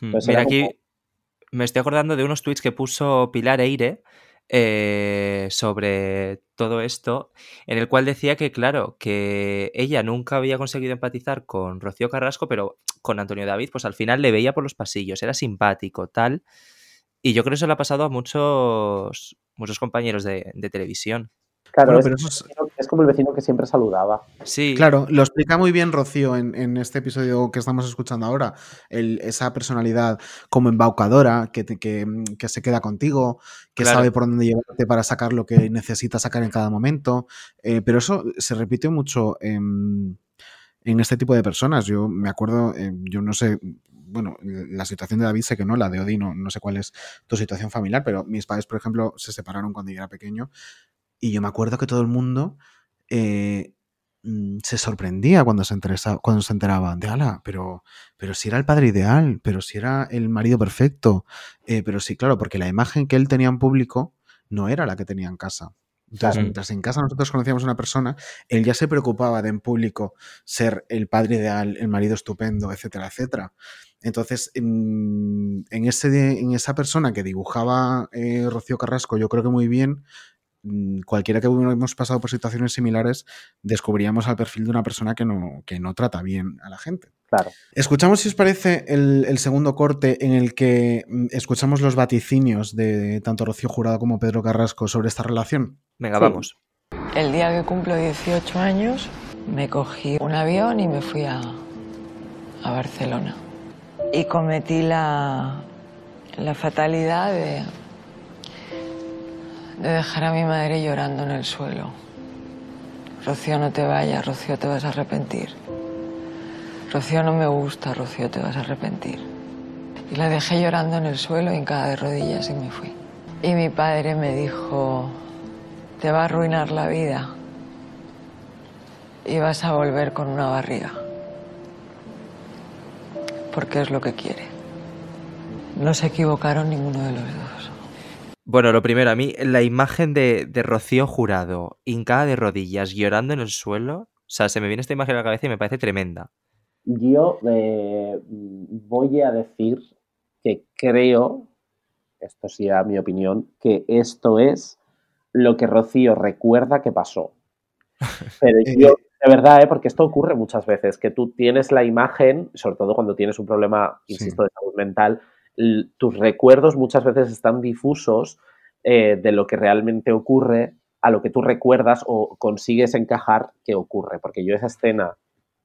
Hmm, Mira,
como-
aquí me estoy acordando de unos tweets que puso Pilar Eire eh, sobre todo esto, en el cual decía que, claro, que ella nunca había conseguido empatizar con Rocío Carrasco, pero con Antonio David, pues al final le veía por los pasillos, era simpático, tal. Y yo creo que eso le ha pasado a muchos, muchos compañeros de, de televisión.
Claro,
Bueno, pero eso es-
es como el vecino que siempre saludaba.
Sí,
Claro, lo explica muy bien Rocío en, en este episodio que estamos escuchando ahora. El- esa personalidad como embaucadora que, te- que, que se queda contigo, que
Claro.
sabe por dónde llevarte para sacar lo que necesita sacar en cada momento. Eh, pero eso se repite mucho en, en este tipo de personas. Yo me acuerdo, eh, yo no sé, bueno, la situación de David sé que no, la de Odi no, no sé cuál es tu situación familiar, pero mis padres, por ejemplo, se separaron cuando yo era pequeño y yo me acuerdo que todo el mundo eh, mm, se sorprendía cuando se, interesa- cuando se enteraban de, ala, pero, pero si era el padre ideal, pero si era el marido perfecto, eh, pero sí, claro, porque la imagen que él tenía en público no era la que tenía en casa. Entonces,
Claro.
mientras en casa nosotros conocíamos a una persona, él ya se preocupaba de en público ser el padre ideal, el marido estupendo, etcétera, etcétera. Entonces, en, en ese, en esa persona que dibujaba eh, Rocío Carrasco, yo creo que muy bien, mm, cualquiera que hubiéramos pasado por situaciones similares, descubríamos al perfil de una persona que no, que no trata bien a la gente.
Claro.
Escuchamos, si os parece, el, el segundo corte en el que mm, escuchamos los vaticinios de tanto Rocío Jurado como Pedro Carrasco sobre esta relación.
venga,
Sí.
vamos.
El día que cumplo 18 años, me cogí un avión y me fui a, a Barcelona. Y cometí la, la fatalidad de, de dejar a mi madre llorando en el suelo. Rocío, no te vayas, Rocío, te vas a arrepentir. Rocío, no me gusta, Rocío, te vas a arrepentir. Y la dejé llorando en el suelo, hincada de rodillas, y me fui. Y mi padre me dijo, te va a arruinar la vida y vas a volver con una barriga. Porque es lo que quiere. No se equivocaron ninguno de los dos.
Bueno, lo primero, a mí la imagen de, de Rocío Jurado, hincada de rodillas, llorando en el suelo, o sea, se me viene esta imagen a la cabeza y me parece tremenda.
Yo eh, voy a decir que creo, esto sí a mi opinión, que esto es lo que Rocío recuerda que pasó. Pero
Eh,
yo, de verdad, ¿eh? porque esto ocurre muchas veces, que tú tienes la imagen, sobre todo cuando tienes un problema,
Sí.
insisto, de salud mental, tus recuerdos muchas veces están difusos eh, de lo que realmente ocurre a lo que tú recuerdas o consigues encajar que ocurre. Porque yo esa escena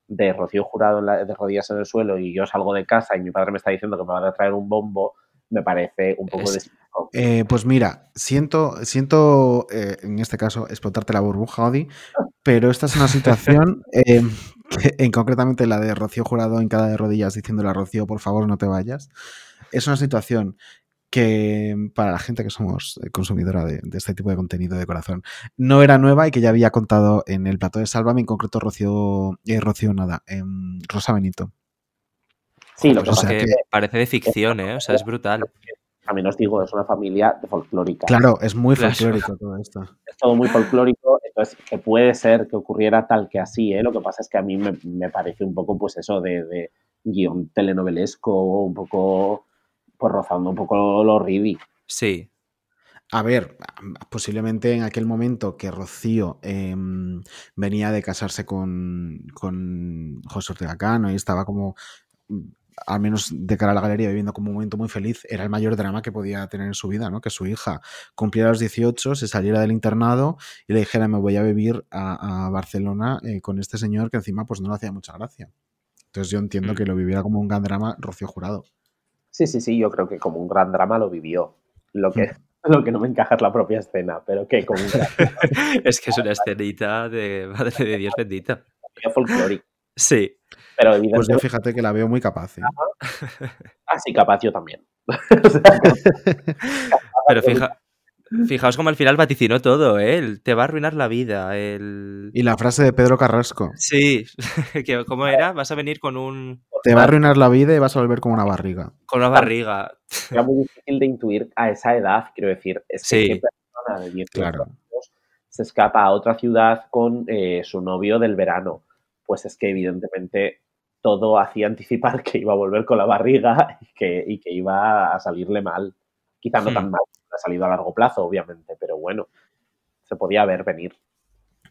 de Rocío Jurado en la- de rodillas en el suelo y yo salgo de casa y mi padre me está diciendo que me van a traer un bombo, me parece un poco
Es-
de...
Eh, pues mira, siento, siento eh, en este caso explotarte la burbuja, Odi, pero esta es una situación, eh, que- en concretamente la de Rocío Jurado en cada de rodillas diciéndole a Rocío, por favor, no te vayas. Es una situación que para la gente que somos eh, consumidora de, de este tipo de contenido de corazón no era nueva y que ya había contado en el plato de Sálvame, en concreto Rocío, eh, Rocío nada, em, Rosa Benito.
Sí, lo que
Pues
o
es
sea
que
que-
parece de ficción, ¿eh? O sea, es brutal.
también os digo, es una familia de folclórica.
Claro, es muy
Claro.
folclórico todo esto.
Es todo muy folclórico, entonces que puede ser que ocurriera tal que así, ¿eh? Lo que pasa es que a mí me, me parece un poco, pues eso, de, de guion telenovelesco, un poco, pues rozando un poco lo ridi.
Sí.
A ver, posiblemente en aquel momento que Rocío em, venía de casarse con, con José Ortega Cano y estaba como mm, al menos de cara a la galería, viviendo como un momento muy feliz, era el mayor drama que podía tener en su vida, ¿no? Que su hija cumpliera los 18, se saliera del internado y le dijera, me voy a vivir a, a Barcelona eh, con este señor que encima pues no le hacía mucha gracia. Entonces yo entiendo
Mm.
que lo viviera como un gran drama Rocío Jurado.
Sí, sí, sí, yo creo que como un gran drama lo vivió. Lo que, lo que no me encaja es la propia escena, pero que como un gran
es que es una escenita de madre de Dios bendita. Sí.
Pero
Pues yo fíjate que la veo muy capaz. ¿eh?
así capaz yo también.
Pero fija, fijaos como al final vaticinó todo, ¿eh? El te va a arruinar la vida. El...
Y la frase de Pedro Carrasco,
Sí, que, ¿cómo era? Vas a venir con un
te va a arruinar la vida y vas a volver con una barriga.
con una barriga.
era muy difícil de intuir a esa edad, quiero decir. Es que
Sí.
qué persona de 18
Claro.
años se escapa a otra ciudad con eh, su novio del verano. Pues es que evidentemente todo hacía anticipar que iba a volver con la barriga y que, y que iba a salirle mal. Quizá no
Hmm.
tan mal, ha salido a largo plazo, obviamente, pero bueno, se podía ver venir.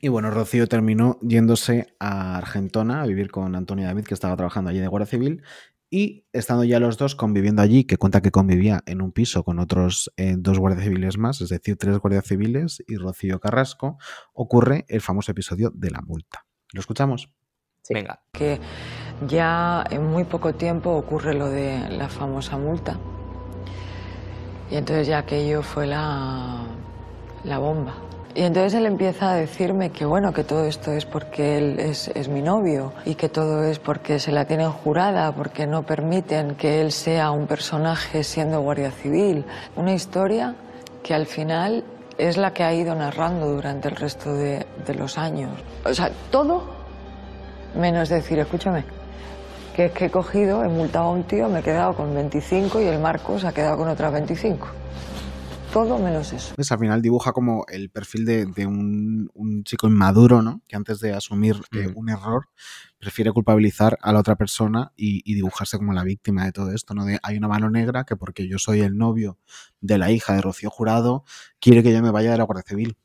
Y bueno, Rocío terminó yéndose a Argentona a vivir con Antonio David, que estaba trabajando allí de Guardia Civil, y estando ya los dos conviviendo allí, que cuenta que convivía en un piso con otros eh, dos guardias civiles más, es decir, tres guardias civiles y Rocío Carrasco, ocurre el famoso episodio de la multa. ¿Lo escuchamos?
Sí.
Venga.
que ya en muy poco tiempo ocurre lo de la famosa multa. Y entonces ya aquello fue la, la bomba. Y entonces él empieza a decirme que bueno, que todo esto es porque él es, es mi novio y que todo es porque se la tienen jurada, porque no permiten que él sea un personaje siendo guardia civil. Una historia que al final es la que ha ido narrando durante el resto de, de los años. O sea, todo menos decir, escúchame, que es que he cogido, he multado a un tío, me he quedado con 25 y el Marcos ha quedado con otras 25. Todo menos eso.
Pues al final dibuja como el perfil de, de un, un chico inmaduro, ¿no? Que antes de asumir eh,
Mm.
un error prefiere culpabilizar a la otra persona y, y dibujarse como la víctima de todo esto, ¿no? De hay una mano negra que porque yo soy el novio de la hija de Rocío Jurado, quiere que yo me vaya de la Guardia Civil.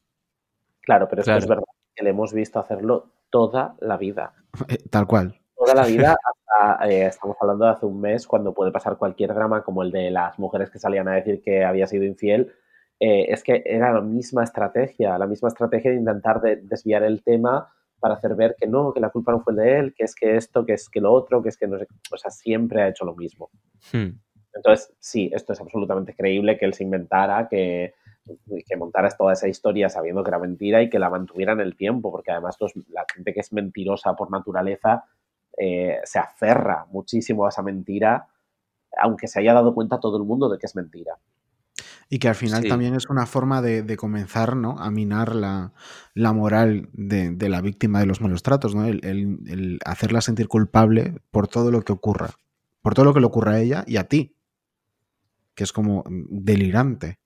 Claro, pero es que
Claro.
es verdad que le hemos visto hacerlo toda la vida.
Eh, Tal cual.
Toda la vida, hasta, eh, estamos hablando de hace un mes, cuando puede pasar cualquier drama como el de las mujeres que salían a decir que había sido infiel. eh, es que era la misma estrategia, la misma estrategia de intentar de- desviar el tema para hacer ver que no, que la culpa no fue de él, que es que esto, que es que lo otro, que es que no sé. O sea, siempre ha hecho lo mismo.
Hmm.
Entonces, sí, esto es absolutamente creíble que él se inventara, que, que montara toda esa historia sabiendo que era mentira y que la mantuviera en el tiempo, porque además los- la gente que es mentirosa por naturaleza eh, se aferra muchísimo a esa mentira, aunque se haya dado cuenta todo el mundo de que es mentira.
Y que al final
Sí.
también es una forma de, de comenzar ¿no? a minar la, la moral de, de la víctima de los malos tratos, ¿no? El, el- el hacerla sentir culpable por todo lo que ocurra. Por todo lo que le ocurra a ella y a ti. Que es como delirante.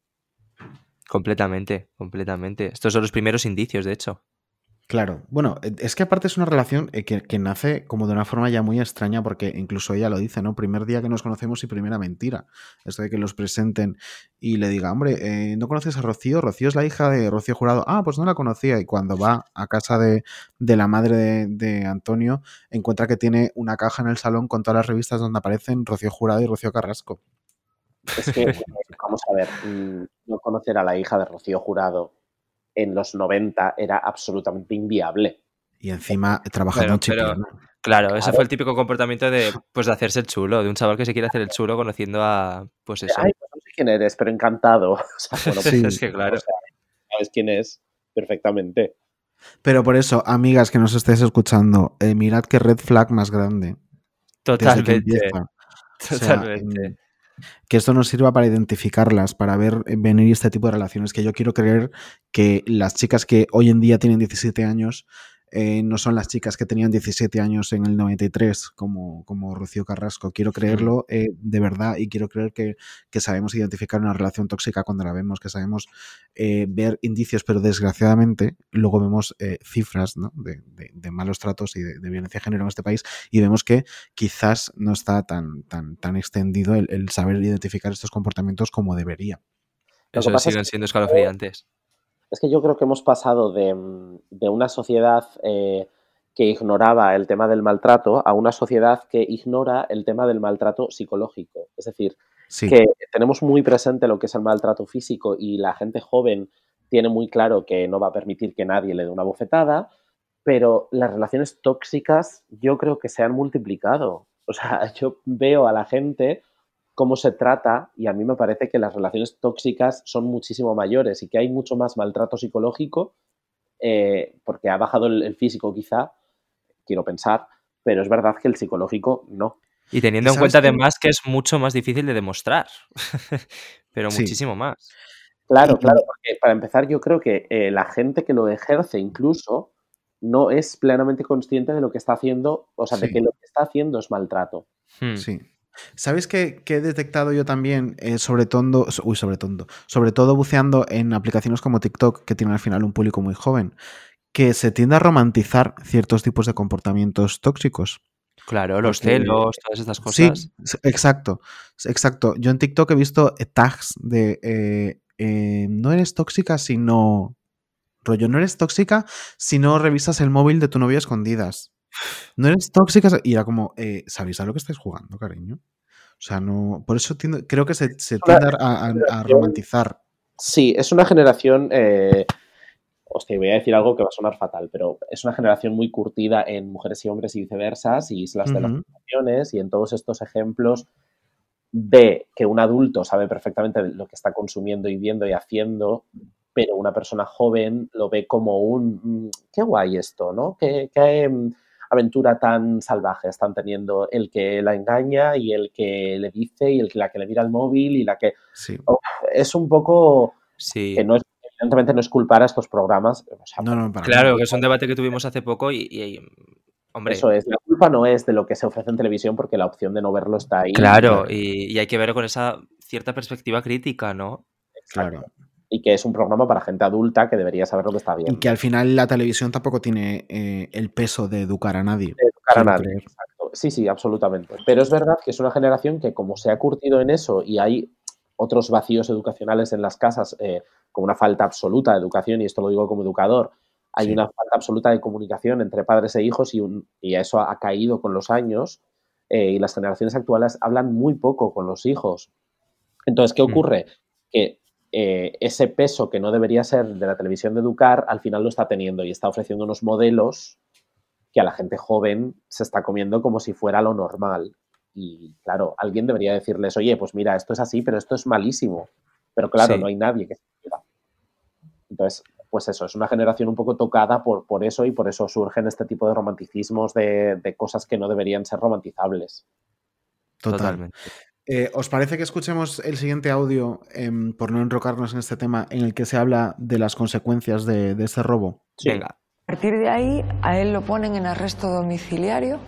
Completamente, completamente. Estos son los primeros indicios, de hecho.
Claro. Bueno, eh, es que aparte es una relación eh, que, que nace como de una forma ya muy extraña, porque incluso ella lo dice, ¿no? Primer día que nos conocemos y primera mentira. Esto de que los presenten y le diga, hombre, eh, ¿no conoces a Rocío? Rocío es la hija de Rocío Jurado. Ah, pues no la conocía. Y cuando va a casa de, de la madre de, de Antonio, encuentra que tiene una caja en el salón con todas las revistas donde aparecen Rocío Jurado y Rocío Carrasco.
Es que, vamos a ver, mm, no conocer a la hija de Rocío Jurado en los 90 era absolutamente inviable.
Y encima trabajando en
Pero-. Claro, ese
Claro.
fue el típico comportamiento de, pues, de hacerse el chulo, de un chaval que se quiere hacer el chulo conociendo a, pues eso.
Ay, pues no sé quién eres, pero encantado. O sea, bueno,
Sí.
es que claro.
o sea, sabes quién es perfectamente.
Pero por eso, amigas que nos estéis escuchando, eh, mirad qué red flag más grande.
Totalmente.
empieza. O sea,
Totalmente.
Que esto nos sirva para identificarlas, para ver eh, venir este tipo de relaciones, que yo quiero creer que las chicas que hoy en día tienen 17 años eh, no son las chicas que tenían 17 años en el 93, como, como Rocío Carrasco. Quiero creerlo eh, de verdad y quiero creer que, que sabemos identificar una relación tóxica cuando la vemos, que sabemos eh, ver indicios, pero desgraciadamente luego vemos eh, cifras ¿no? de, de- de malos tratos y de, de violencia de género en este país y vemos que quizás no está tan, tan, tan extendido el, el saber identificar estos comportamientos como debería.
Eso siguen siendo escalofriantes.
Es que yo creo que hemos pasado de, mm, de una sociedad eh, que ignoraba el tema del maltrato a una sociedad que ignora el tema del maltrato psicológico. Es decir,
Sí.
que tenemos muy presente lo que es el maltrato físico y la gente joven tiene muy claro que no va a permitir que nadie le dé una bofetada, pero las relaciones tóxicas yo creo que se han multiplicado. O sea, yo veo a la gente cómo se trata y a mí me parece que las relaciones tóxicas son muchísimo mayores y que hay mucho más maltrato psicológico eh, porque ha bajado el, el físico quizá, quiero pensar, pero es verdad que el psicológico no.
Y teniendo en
¿Sabes
cuenta además que es mucho más difícil de demostrar. Pero
Sí.
muchísimo más.
Claro, claro, porque para empezar yo creo que eh, la gente que lo ejerce incluso no es plenamente consciente de lo que está haciendo, o sea, de que lo que está haciendo es maltrato.
Hmm.
Sí. ¿Sabes qué, qué he detectado yo también? Eh, sobre todo, uy, sobre todo, sobre todo buceando en aplicaciones como TikTok, que tienen al final un público muy joven, que se tiende a romantizar ciertos tipos de comportamientos tóxicos.
Claro, los
Porque-
celos, todas estas
Sí,
cosas.
s- exacto, exacto. Yo en TikTok he visto eh, tags de eh, eh, no eres tóxica si no... Rollo, no eres tóxica si no revisas el móvil de tu novia a escondidas. No eres tóxica si-". y era como, eh, ¿sabéis a lo que estáis jugando, cariño? O sea, no... Por eso tiendo- creo que se, tiende a, a- a
generación-
romantizar.
Sí, es una generación, eh, hostia, voy a decir algo que va a sonar fatal, pero es una generación muy curtida en mujeres y hombres y viceversas, y islas de las relaciones, y en todos estos ejemplos ve que un adulto sabe perfectamente lo que está consumiendo y viendo y haciendo, pero una persona joven lo ve como un, mm, qué guay esto, ¿no? Mm, aventura tan salvaje están teniendo el que la engaña y el que le dice y el que la que le mira el móvil y la que
Sí.
es un poco
Sí.
que no es, evidentemente no es culpar a estos programas. o sea,
No, no, para
Claro, que es un debate que tuvimos hace poco y, y- y, hombre,
Eso es, la culpa no es de lo que se ofrece en televisión porque la opción de no verlo está ahí.
claro, y, y hay que verlo con esa cierta perspectiva crítica, ¿no?
Claro.
Y que es un programa para gente adulta que debería saber lo que está bien.
Y que al final la televisión tampoco tiene eh, el peso de educar a nadie.
de educar a nadie, exacto. Sí, sí, absolutamente. Pero es verdad que es una generación que como se ha curtido en eso y hay otros vacíos educacionales en las casas, eh, como una falta absoluta de educación, y esto lo digo como educador, hay
Sí.
una falta absoluta de comunicación entre padres e hijos y, un- y eso ha caído con los años eh, y las generaciones actuales hablan muy poco con los hijos. Entonces, ¿qué
Mm.
ocurre? Que eh, ese peso que no debería ser de la televisión de educar, al final lo está teniendo y está ofreciendo unos modelos que a la gente joven se está comiendo como si fuera lo normal. Y claro, alguien debería decirles, oye, pues mira, esto es así, pero esto es malísimo. Pero claro,
Sí.
no hay nadie que se diga. Entonces, pues eso, es una generación un poco tocada por, por eso y por eso surgen este tipo de romanticismos de, de cosas que no deberían ser romantizables.
Total.
Totalmente.
Eh, ¿Os parece que escuchemos el siguiente audio, em, por no enrocarnos en este tema, en el que se habla de las consecuencias de, de ese robo?
Sí.
Venga.
A partir de ahí, a él lo ponen en arresto domiciliario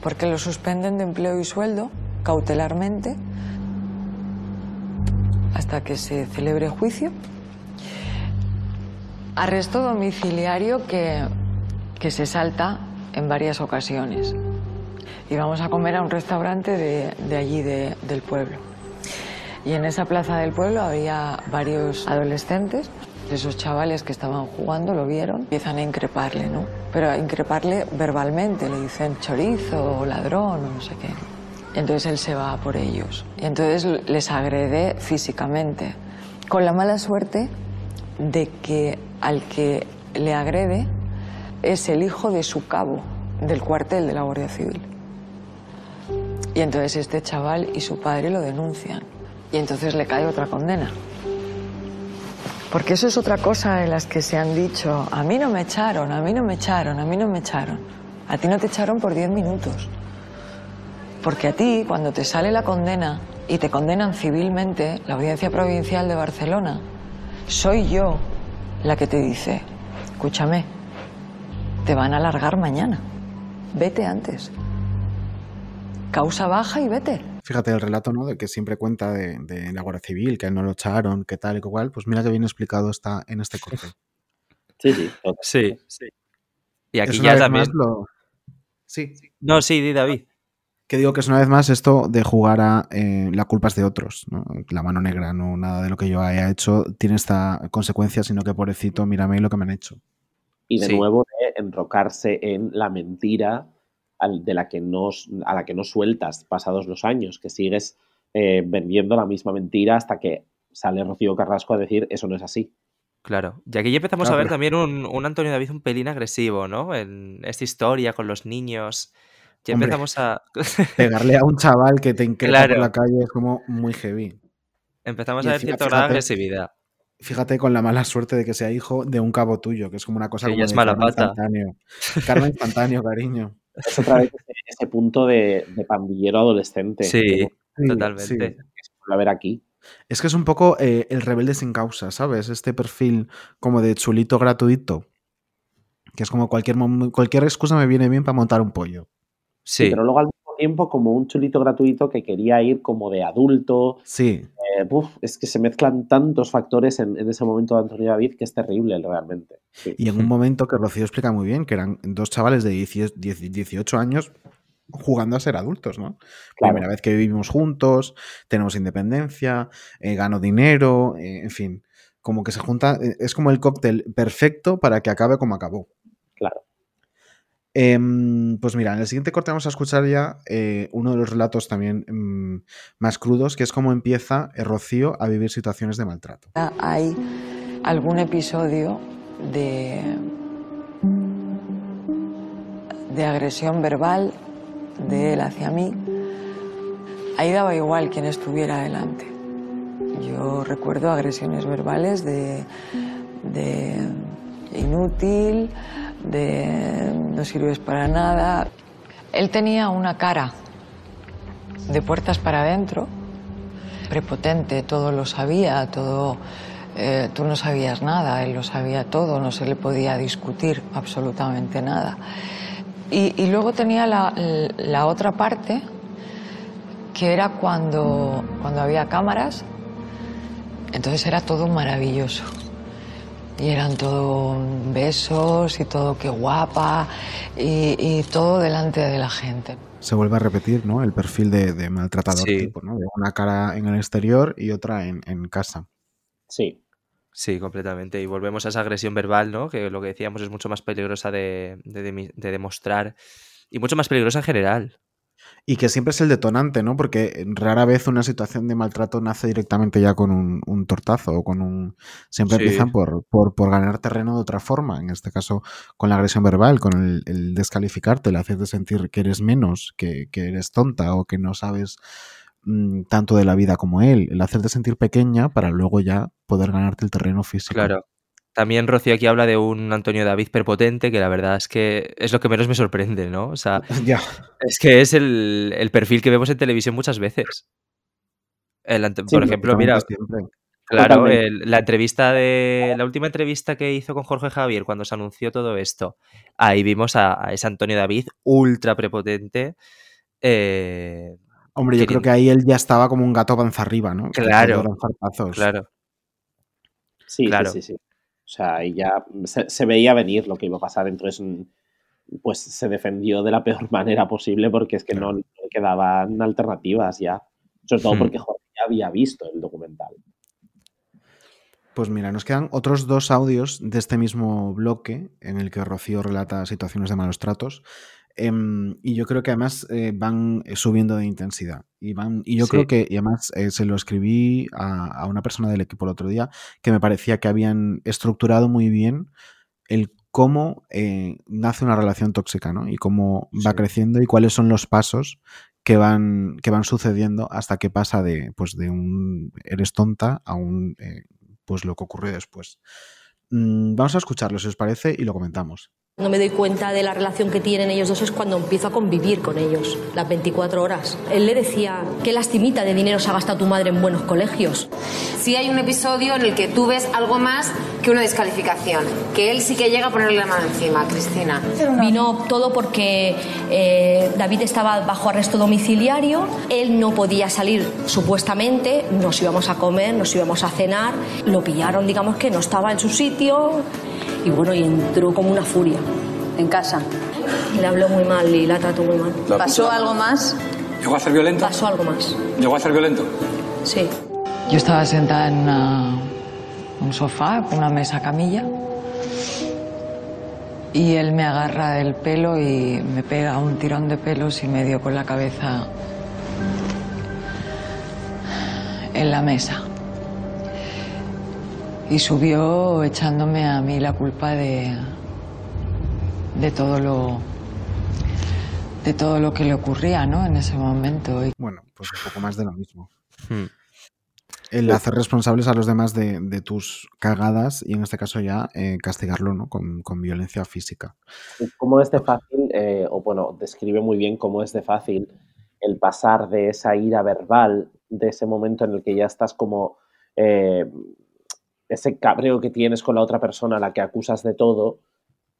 porque lo suspenden de empleo y sueldo cautelarmente hasta que se celebre juicio. Arresto domiciliario que, que se salta en varias ocasiones. Íbamos a comer a un restaurante de, de allí, de- del pueblo. Y en esa plaza del pueblo había varios adolescentes. Esos chavales que estaban jugando lo vieron, empiezan a increparle, ¿no? Pero a increparle verbalmente, le dicen chorizo o ladrón o no sé qué. Entonces él se va por ellos. Y entonces les agrede físicamente. Con la mala suerte de que al que le agrede es el hijo de su cabo del cuartel de la Guardia Civil. Y entonces este chaval y su padre lo denuncian. Y entonces le cae otra condena. Porque eso es otra cosa de las que se han dicho, a mí no me echaron, a mí no me echaron, a mí no me echaron. A ti no te echaron por 10 minutos. Porque a ti, cuando te sale la condena y te condenan civilmente, la Audiencia Provincial de Barcelona, soy yo la que te dice, escúchame, te van a largar mañana, vete antes. Causa baja y vete.
Fíjate el relato, ¿no? De que siempre cuenta de, de la Guardia Civil, que a él no lo echaron, que tal y que cual. Pues mira que bien explicado está en este corte.
Sí, sí.
Sí. Y aquí ya también.
Sí,
No, sí, di David.
que digo que es una vez más esto de jugar a eh, la culpa es de otros. ¿no? La mano negra, no nada de lo que yo haya hecho tiene esta consecuencia, sino que pobrecito, mírame lo que me han hecho.
y de
Sí.
nuevo de enrocarse en la mentira al- de la que no, a la que no sueltas pasados los años, que sigues eh, vendiendo la misma mentira hasta que sale Rocío Carrasco a decir eso no es así.
Claro. Y aquí ya empezamos
Claro,
a ver
pero-
también un, un Antonio David un pelín agresivo, ¿no? En esta historia con los niños. Ya
Hombre.
empezamos a.
Pegarle a un chaval que te increpa
Claro.
por la calle es como muy heavy.
empezamos
Y
a ver
encima,
cierto grado de
fíjate,
agresividad.
Fíjate con la mala suerte de que sea hijo de un cabo tuyo, que es como una cosa
Que
como
ya es
de
mala pata.
instantáneo. Karma instantáneo, cariño.
Es otra vez ese, ese punto de, de pandillero adolescente
Sí,
que
totalmente.
sí.
se ver aquí.
Es que es un poco eh, el rebelde sin causa, ¿sabes? Este perfil como de chulito gratuito. Que es como cualquier, cualquier excusa me viene bien para montar un pollo.
Sí,
Sí,
pero luego al mismo tiempo como un chulito gratuito que quería ir como de adulto.
Sí,
Eh, es que se mezclan tantos factores en, en ese momento de Antonio David que es terrible realmente. Sí.
y en un momento que Rocío explica muy bien, que eran dos chavales de 18, 18 años jugando a ser adultos, ¿no?
Claro.
Primera vez que vivimos juntos, tenemos independencia, eh, gano dinero, eh, en fin, como que se junta, eh, es como el cóctel perfecto para que acabe como acabó.
Claro.
Em, pues mira, en el siguiente corte vamos a escuchar ya eh, uno de los relatos también em, más crudos, que es cómo empieza eh, Rocío a vivir situaciones de maltrato.
Hay algún episodio de, de agresión verbal de él hacia mí. Ahí daba igual quién estuviera delante. Yo recuerdo agresiones verbales de, de inútil, de no sirves para nada. Él tenía una cara de puertas para adentro, prepotente, todo lo sabía, todo, eh, tú no sabías nada, él lo sabía todo, no se le podía discutir absolutamente nada. Y, y luego tenía la, la otra parte, que era cuando, cuando había cámaras, entonces era todo maravilloso. Y eran todo besos y todo qué guapa y, y todo delante de la gente.
Se vuelve a repetir, ¿no? El perfil de, de maltratador
Sí.
tipo, ¿no? De una cara en el exterior y otra en, en casa.
Sí,
sí, completamente. Y volvemos a esa agresión verbal, ¿no? Que lo que decíamos es mucho más peligrosa de, de de demostrar y mucho más peligrosa en general.
Y que siempre es el detonante, ¿no? Porque rara vez una situación de maltrato nace directamente ya con un, un tortazo o con un... Siempre
Sí.
empiezan por, por, por ganar terreno de otra forma. En este caso, con la agresión verbal, con el, el descalificarte, el hacerte sentir que eres menos, que, que eres tonta o que no sabes mm, tanto de la vida como él. El hacerte sentir pequeña para luego ya poder ganarte el terreno físico.
Claro. También Rocío aquí habla de un Antonio David prepotente, que la verdad es que es lo que menos me sorprende, ¿no? O sea, es que es el, el perfil que vemos en televisión muchas veces. El ante-
Sí,
por ejemplo, mira,
Siempre.
claro, el- la entrevista de la última entrevista que hizo con Jorge Javier cuando se anunció todo esto, ahí vimos a, a ese Antonio David ultra prepotente. eh,
Hombre, yo creo que ahí él ya estaba como un gato panza arriba, ¿no?
Claro. claro,
sí,
Claro.
sí, sí, sí. O sea, ahí ya se, se veía venir lo que iba a pasar, entonces mm, pues se defendió de la peor manera posible porque es que no, no le quedaban alternativas ya. Sobre todo
Hmm.
porque Jorge ya había visto el documental.
Pues mira, nos quedan otros dos audios de este mismo bloque en el que Rocío relata situaciones de malos tratos. Em, y yo creo que además eh, van eh, subiendo de intensidad. Y, van, y yo
Sí.
creo que, y además eh, se lo escribí a, a una persona del equipo el otro día, que me parecía que habían estructurado muy bien el cómo nace una relación tóxica, ¿no? Y cómo va creciendo y cuáles son los pasos que van, que van sucediendo hasta que pasa de, pues, de un eres tonta a un pues lo que ocurrió después. Mm, vamos a escucharlo, si os parece, y lo comentamos.
No me doy cuenta de la relación que tienen ellos dos es cuando empiezo a convivir con ellos, las 24 horas. Él le decía, qué lastimita de dinero se ha gastado tu madre en buenos colegios.
Sí hay un episodio en el que tú ves algo más que una descalificación, que él sí que llega a ponerle la mano encima, Cristina.
Vino todo porque eh, David estaba bajo arresto domiciliario, él no podía salir supuestamente, nos íbamos a comer, nos íbamos a cenar, lo pillaron, digamos que no estaba en su sitio y bueno, y entró como una furia.
En casa.
Le habló muy mal y la trató muy mal.
¿Pasó algo más?
¿Llegó a ser violento?
Pasó algo más,
¿Llegó a ser violento?
sí.
Yo estaba sentada en, una- un sofá, con una mesa camilla. Y él me agarra el pelo y me pega un tirón de pelos y me dio con la cabeza en la mesa. Y subió echándome a mí la culpa de, de todo lo de todo lo que le ocurría, ¿no? En ese momento. Y-
Bueno, pues un poco más de lo mismo.
Hmm.
El hacer responsables a los demás de, de tus cagadas y en este caso ya eh, castigarlo ¿no? con, con violencia física.
cómo es de fácil, eh, o bueno, describe muy bien cómo es de fácil el pasar de esa ira verbal, de ese momento en el que ya estás como eh, ese cabreo que tienes con la otra persona a la que acusas de todo,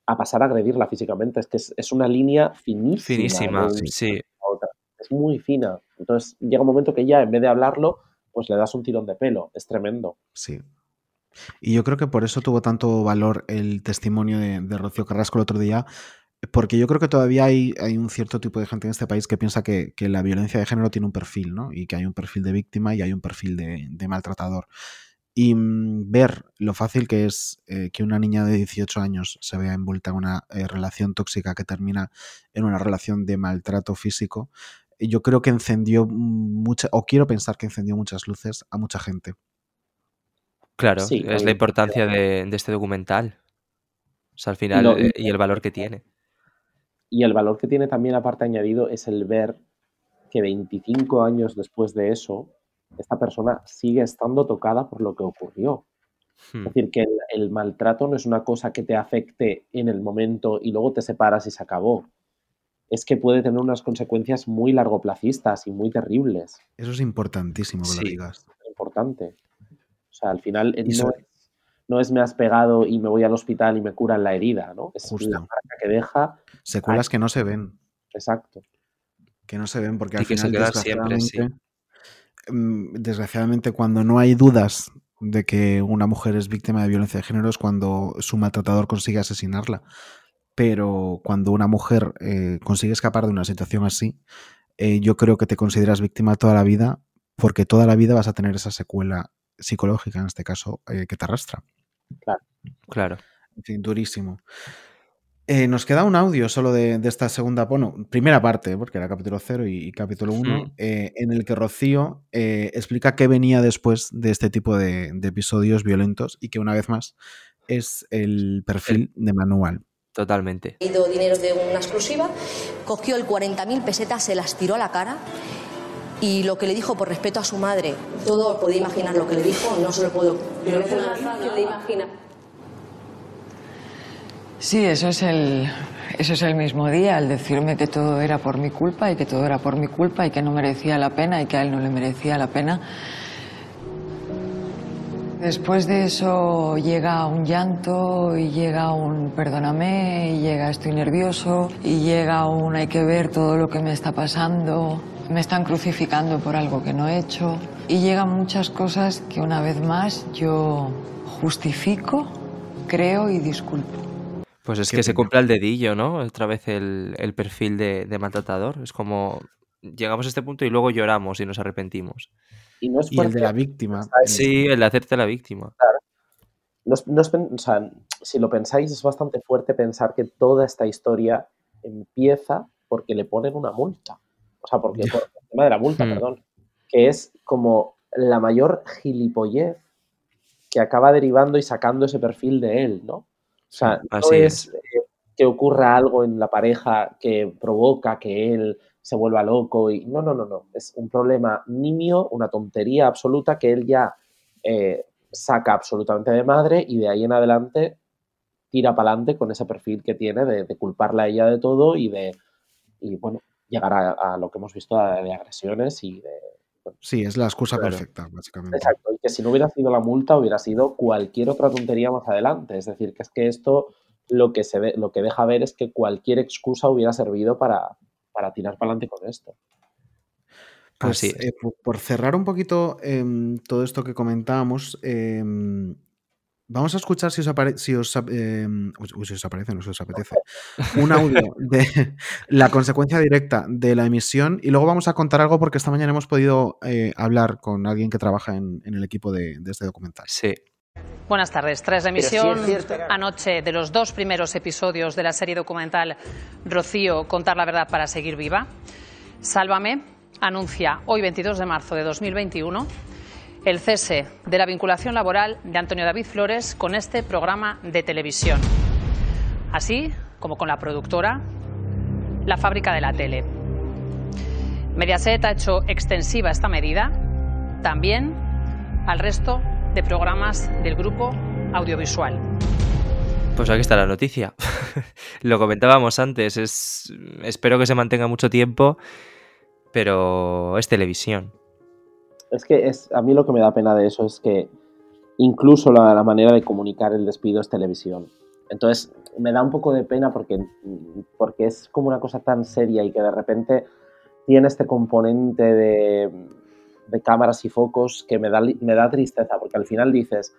a pasar a agredirla físicamente. Es que es, es una línea finísima.
Finísima,
de
sí.
Es muy fina. Entonces llega un momento que ya en vez de hablarlo, pues le das un tirón de pelo. Es tremendo.
Sí. Y yo creo que por eso tuvo tanto valor el testimonio de, de Rocío Carrasco el otro día, porque yo creo que todavía hay, hay un cierto tipo de gente en este país que piensa que, que la violencia de género tiene un perfil, ¿no? Y que hay un perfil de víctima y hay un perfil de, de maltratador. Y mm, ver lo fácil que es eh, que una niña de 18 años se vea envuelta en una eh, relación tóxica que termina en una relación de maltrato físico, eh, yo creo que encendió mucha, o quiero pensar que encendió muchas luces a mucha gente.
Claro,
Sí,
es la importancia de, de este documental. O sea, al final,
lo-
eh, y el valor que tiene.
Y el valor que tiene también, aparte añadido, es el ver que 25 años después de eso, esta persona sigue estando tocada por lo que ocurrió.
Hmm.
Es decir, que el, el maltrato no es una cosa que te afecte en el momento y luego te separas y se acabó. Es que puede tener unas consecuencias muy largoplacistas y muy terribles.
Eso es importantísimo que lo digas.
Importante. O sea, al final eh, no es, no es me has pegado y me voy al hospital y me curan la herida, ¿no? Es
Justo.
la marca que deja.
Secuelas que no se ven,
Exacto.
que no se ven porque
Y
al
que se
final,
quedan siempre, sí.
Desgraciadamente, mm, desgraciadamente, cuando no hay dudas de que una mujer es víctima de violencia de género es cuando su maltratador consigue asesinarla. Pero cuando una mujer eh, consigue escapar de una situación así, eh, yo creo que te consideras víctima toda la vida porque toda la vida vas a tener esa secuela psicológica, en este caso, eh, que te arrastra.
Claro.
En fin, durísimo. Eh, nos queda un audio solo de, de esta segunda, bueno, primera parte, porque era capítulo 0 y, y capítulo 1,
Mm.
en el que Rocío eh, explica qué venía después de este tipo de, de episodios violentos y que una vez más es el perfil de manual.
Totalmente.
pedido dinero de una exclusiva, cogió el 40.000 pesetas, se las tiró a la cara y lo que le dijo por respeto a su madre, todo podía imaginar lo que le dijo, no se lo puedo yo mencionar.
¿Qué te imaginas?
Sí, eso es el eso es el mismo día, al decirme que todo era por mi culpa y que todo era por mi culpa y que no merecía la pena y que a él no le merecía la pena. Después de eso llega un llanto y llega un perdóname y llega estoy nervioso y llega un hay que ver todo lo que me está pasando, me están crucificando por algo que no he hecho y llegan muchas cosas que una vez más yo justifico, creo y disculpo.
Pues es que se cumpla el dedillo, ¿no? Otra vez el, el perfil de, de maltratador. Es como llegamos a este punto y luego lloramos y nos arrepentimos.
Y no es
Y el de la víctima.
Sí, el de hacerte la víctima.
No es- no es o sea, si lo pensáis, es bastante fuerte pensar que toda esta historia empieza porque le ponen una multa. O sea, porque por el tema de la multa,
Hmm.
perdón. Que es como la mayor gilipollez que acaba derivando y sacando ese perfil de él, ¿no? O sea, no es, eh, que ocurra algo en la pareja que provoca que él se vuelva loco y no, no, no, no. Es un problema nimio, una tontería absoluta que él ya eh, saca absolutamente de madre y de ahí en adelante tira para adelante con ese perfil que tiene de, de culparla a ella de todo y de, y bueno, llegar a, a lo que hemos visto de, de agresiones y de...
Sí, es la excusa
Claro.
perfecta, básicamente.
Exacto, y que si no hubiera sido la multa hubiera sido cualquier otra tontería más adelante. Es decir, que es que esto lo que se ve, lo que deja ver es que cualquier excusa hubiera servido para, para tirar para adelante con esto.
Pues
Así es.
eh, por, por cerrar un poquito em, todo esto que comentábamos, em, vamos a escuchar si os, apare- si, os, uy, uy, si os aparece, no si os apetece, un audio de la consecuencia directa de la emisión y luego vamos a contar algo porque esta mañana hemos podido eh, hablar con alguien que trabaja en, en el equipo de, de este documental.
Sí.
Buenas tardes. Tras la
sí
emisión anoche de los dos primeros episodios de la serie documental Rocío, Contar la verdad para seguir viva, Sálvame anuncia hoy 22 de marzo de 2021 el cese de la vinculación laboral de Antonio David Flores con este programa de televisión, así como con la productora La Fábrica de la Tele. Mediaset ha hecho extensiva esta medida también al resto de programas del grupo audiovisual.
Pues aquí está la noticia. Lo comentábamos antes, es espero que se mantenga mucho tiempo, pero es televisión.
Es que es, a mí lo que me da pena de eso es que incluso la, manera de comunicar el despido es televisión. Entonces me da un poco de pena porque, porque es como una cosa tan seria y que de repente tiene este componente de, cámaras y focos que me da, me da tristeza porque al final dices,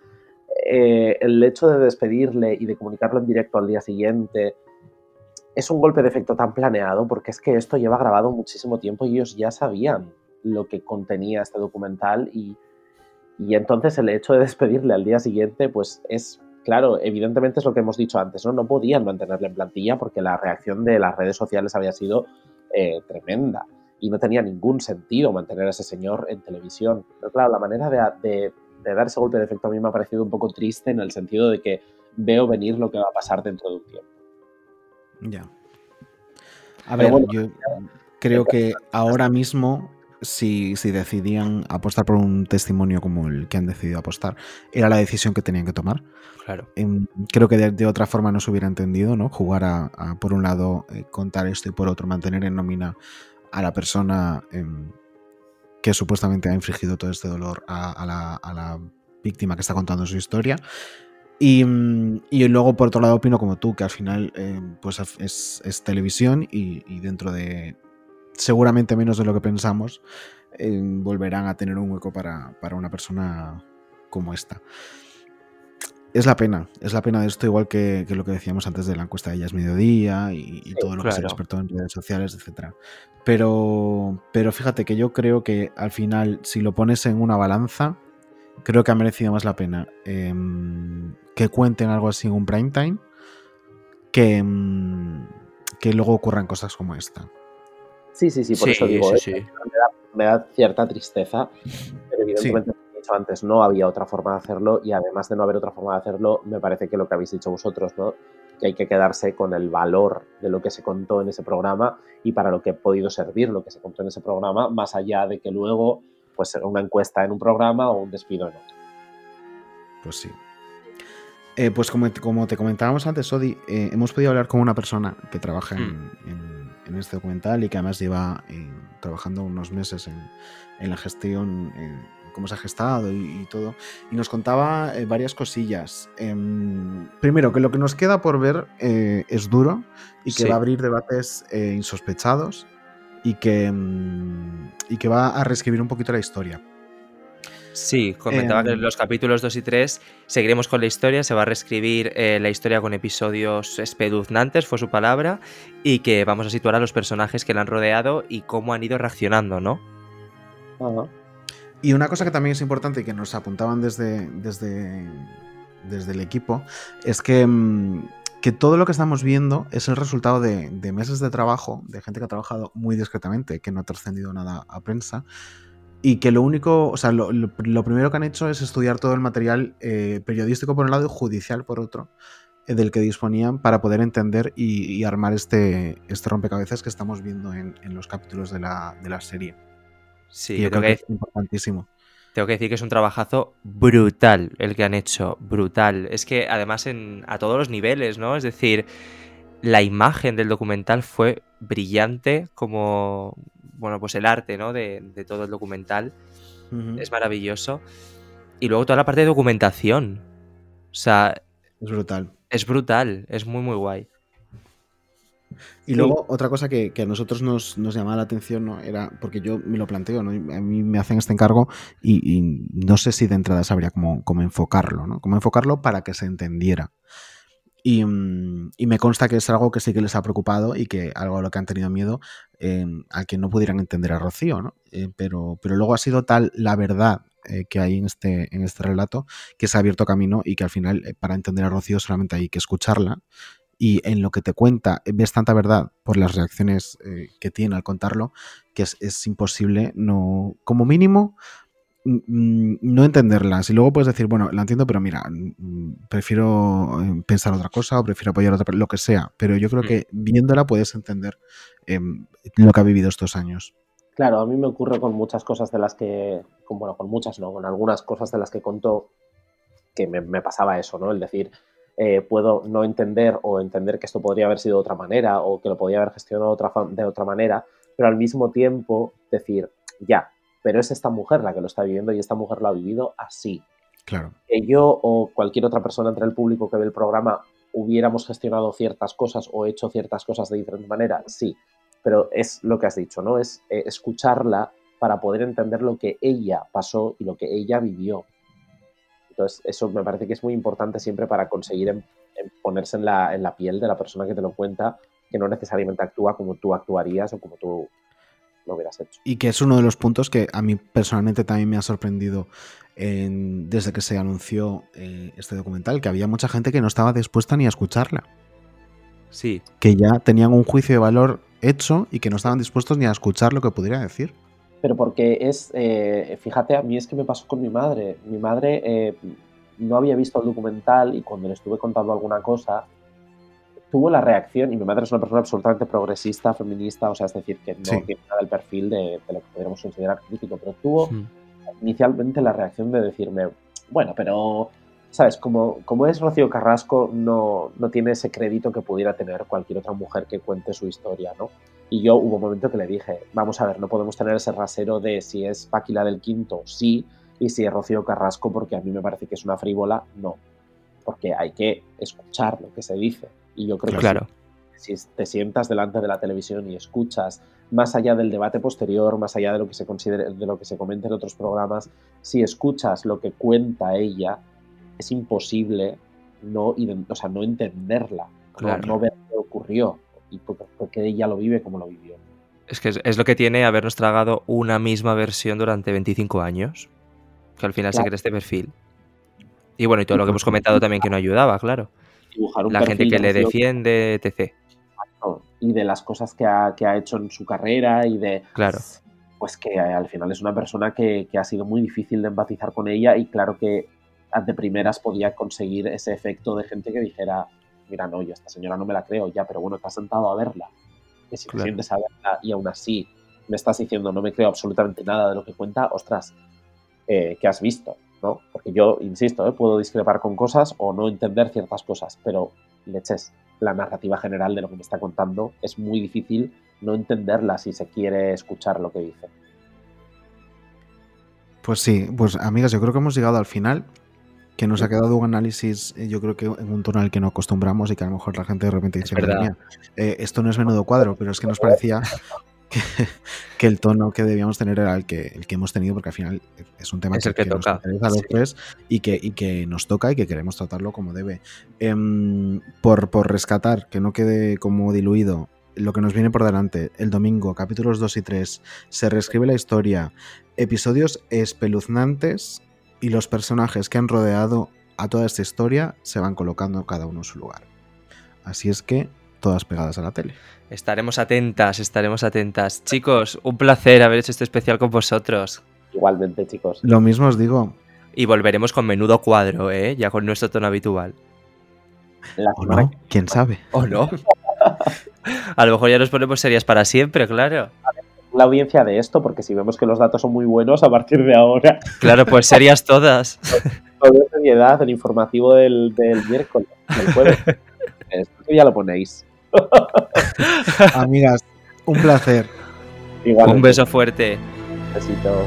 eh, el hecho de despedirle y de comunicarlo en directo al día siguiente es un golpe de efecto tan planeado porque es que esto lleva grabado muchísimo tiempo y ellos ya sabían lo que contenía este documental y, y entonces el hecho de despedirle al día siguiente pues es, claro, evidentemente es lo que hemos dicho antes, ¿no? No podían mantenerle en plantilla porque la reacción de las redes sociales había sido eh, tremenda y no tenía ningún sentido mantener a ese señor en televisión. Pero claro, la manera de, de- de dar ese golpe de efecto a mí me ha parecido un poco triste en el sentido de que veo venir lo que va a pasar dentro de un tiempo.
Ya. A
Pero
ver,
bueno,
yo creo que ahora mismo, si, si decidían apostar por un testimonio como el que han decidido apostar, era la decisión que tenían que tomar.
Claro.
Em, creo que de, de otra forma no se hubiera entendido, ¿no? Jugar a, a, por un lado, eh, contar esto y por otro, mantener en nómina a la persona em, que supuestamente ha infligido todo este dolor a, a la, a la víctima que está contando su historia. Y, mm, y luego, por otro lado, opino como tú, que al final eh, pues es, es televisión y, y dentro de seguramente menos de lo que pensamos, eh, volverán a tener un hueco para, para una persona como esta. Es la pena, es la pena de esto, igual que, que lo que decíamos antes de la encuesta de Ellas Mediodía y, y todo lo que se despertó en redes sociales, etc. Pero, pero fíjate que yo creo que al final, si lo pones en una balanza, creo que ha merecido más la pena em, que cuenten algo así en un prime time que, em, que luego ocurran cosas como esta.
Sí, sí, sí, por
Sí,
eso digo,
sí,
¿eh?
sí.
Me, da, me da cierta tristeza, pero evidentemente, como he dicho antes, no había otra forma de hacerlo y además de no haber otra forma de hacerlo, me parece que lo que habéis dicho vosotros, ¿no? que hay que quedarse con el valor de lo que se contó en ese programa y para lo que ha podido servir lo que se contó en ese programa, más allá de que luego pues una encuesta en un programa o un despido en otro.
Pues sí. Eh, pues como, como, te comentábamos antes, Odi, eh, hemos podido hablar con una persona que trabaja en, en, en este documental y que además lleva eh, trabajando unos meses en, en la gestión, en cómo se ha gestado y, y todo, y nos contaba eh, varias cosillas. Em, primero, que lo que nos queda por ver eh, es duro y que
Sí.
va a abrir debates eh, insospechados y que, mm, y que va a reescribir un poquito la historia.
Sí, comentaba que
Em.
en los capítulos 2 y 3 seguiremos con la historia, se va a reescribir eh, la historia con episodios espeluznantes, fue su palabra, y que vamos a situar a los personajes que la han rodeado y cómo han ido reaccionando, ¿no?
Y una cosa que también es importante y que nos apuntaban desde, desde, desde el equipo es que, mm, que todo lo que estamos viendo es el resultado de, de meses de trabajo, de gente que ha trabajado muy discretamente, que no ha trascendido nada a prensa. Y que lo único, o sea, lo, lo- lo primero que han hecho es estudiar todo el material eh, periodístico por un lado y judicial por otro, eh, del que disponían para poder entender y, y armar este, este rompecabezas que estamos viendo en, en los capítulos de la, de la serie.
Sí,
Y yo creo que
que,
es importantísimo.
tengo que decir que es un trabajazo brutal el que han hecho, brutal. Es que además en, a todos los niveles, ¿no? Es decir, la imagen del documental fue brillante como, bueno, pues el arte, ¿no? De, de todo el documental. Es maravilloso. Y luego toda la parte de documentación. O sea,
Es brutal.
es brutal, es muy, muy guay.
Y luego, otra cosa que, que a nosotros nos, nos llamaba la atención, ¿no? Era, porque yo me lo planteo, ¿no? A mí me hacen este encargo y, y no sé si de entrada sabría cómo, cómo enfocarlo, ¿no? Cómo enfocarlo para que se entendiera. Y, mm, y me consta que es algo que sí que les ha preocupado y que algo a lo que han tenido miedo eh, a que no pudieran entender a Rocío, ¿no? Eh, pero, pero luego ha sido tal la verdad eh, que hay en este, en este relato, que se ha abierto camino y que al final, eh, para entender a Rocío, solamente hay que escucharla. Y en lo que te cuenta, eh, ves tanta verdad por las reacciones eh, que tiene al contarlo, que es, es imposible, no, como mínimo, no entenderlas. Y luego puedes decir, bueno, la entiendo, pero mira, mm, prefiero eh, pensar otra cosa o prefiero apoyar a otra, lo que sea. Pero yo creo
Mm.
que viéndola puedes entender em, lo que ha vivido estos años.
Claro, a mí me ocurre con muchas cosas de las que, con, bueno, con muchas no, con algunas cosas de las que contó que me, me pasaba eso, ¿no? El decir, eh, puedo no entender o entender que esto podría haber sido de otra manera o que lo podía haber gestionado otra, de otra manera, pero al mismo tiempo decir, ya, pero es esta mujer la que lo está viviendo y esta mujer lo ha vivido así.
Claro.
Que yo o cualquier otra persona entre el público que ve el programa hubiéramos gestionado ciertas cosas o hecho ciertas cosas de diferente manera, sí, pero es lo que has dicho, ¿no? Es eh, escucharla para poder entender lo que ella pasó y lo que ella vivió. Entonces, eso me parece que es muy importante siempre para conseguir ponerse en la, en la piel de la persona que te lo cuenta, que no necesariamente actúa como tú actuarías o como tú lo hubieras hecho.
Y que es uno de los puntos que a mí personalmente también me ha sorprendido en- desde que se anunció eh, este documental, que había mucha gente que no estaba dispuesta ni a escucharla.
Sí.
Que ya tenían un juicio de valor hecho y que no estaban dispuestos ni a escuchar lo que pudiera decir.
Pero porque es, eh, fíjate, a mí es que me pasó con mi madre. Mi madre eh, no había visto el documental y cuando le estuve contando alguna cosa, tuvo la reacción, y mi madre es una persona absolutamente progresista, feminista, o sea, es decir, que no
Sí.
tiene nada el perfil de, de lo que podríamos considerar crítico, pero tuvo inicialmente la reacción de decirme, bueno, pero, ¿sabes? Como, como es Rocío Carrasco, no, no tiene ese crédito que pudiera tener cualquier otra mujer que cuente su historia, ¿no? Y yo hubo un momento que le dije, vamos a ver, no podemos tener ese rasero de si es Paquila del Quinto, sí, y si es Rocío Carrasco, porque a mí me parece que es una frívola, no. Porque hay que escuchar lo que se dice. Y yo creo que
Claro.
si te sientas delante de la televisión y escuchas, más allá del debate posterior, más allá de lo que se considere, de lo que se comenta en otros programas, si escuchas lo que cuenta ella, es imposible no, o sea, no entenderla, no-
Claro.
no, ver qué ocurrió y por- porque ella lo vive como lo vivió.
Es que es, es lo que tiene habernos tragado una misma versión durante 25 años. Que al final se crea este perfil. Y bueno, y todo lo que hemos comentado también que no ayudaba, claro.
Dibujar un
La gente que
de
le defiende, etc.
Y de las cosas que ha, que ha hecho en su carrera y de
Claro.
pues que al final es una persona que, que ha sido muy difícil de empatizar con ella y claro que de primeras podía conseguir ese efecto de gente que dijera, mira, no, yo a esta señora no me la creo ya, pero bueno, te has sentado a verla. Que si te
Claro.
sientes a verla y aún así me estás diciendo no me creo absolutamente nada de lo que cuenta, ostras, eh, ¿qué has visto? ¿No? Porque yo, insisto, ¿eh? puedo discrepar con cosas o no entender ciertas cosas, pero leches, la narrativa general de lo que me está contando es muy difícil no entenderla si se quiere escuchar lo que dice.
Pues sí, pues amigas, yo creo que hemos llegado al final, que nos ha quedado un análisis, eh, yo creo que en un tono al que no acostumbramos y que a lo mejor la gente de repente dice, "Madre
verdad.
mía, eh, esto no es menudo cuadro, pero es que nos parecía que, que el tono que debíamos tener era el que, el que hemos tenido, porque al final es un tema
Es el que
nos
toca,
interesa a los
sí.
tres y que, y que nos toca y que queremos tratarlo como debe. Em, por, por rescatar, que no quede como diluido lo que nos viene por delante, el domingo, capítulos 2 y 3, se reescribe la historia, episodios espeluznantes y los personajes que han rodeado a toda esta historia se van colocando cada uno en su lugar. Así es que todas pegadas a la tele.
Estaremos atentas, estaremos atentas. Chicos, un placer haber hecho este especial con vosotros.
Igualmente, chicos.
Lo mismo os digo,
Y volveremos con menudo cuadro, ¿eh? Ya con nuestro tono habitual.
La
¿o no? ¿Quién sabe?
¿O no? A lo mejor ya nos ponemos serias para siempre, claro.
la audiencia de esto, porque si vemos que los datos son muy buenos, a partir de ahora,
Claro, pues serias todas.
todo seriedad, el informativo del, del miércoles, del jueves. Esto ya lo ponéis.
Amigas, un placer.
Igual,
Un beso fuerte.
besito.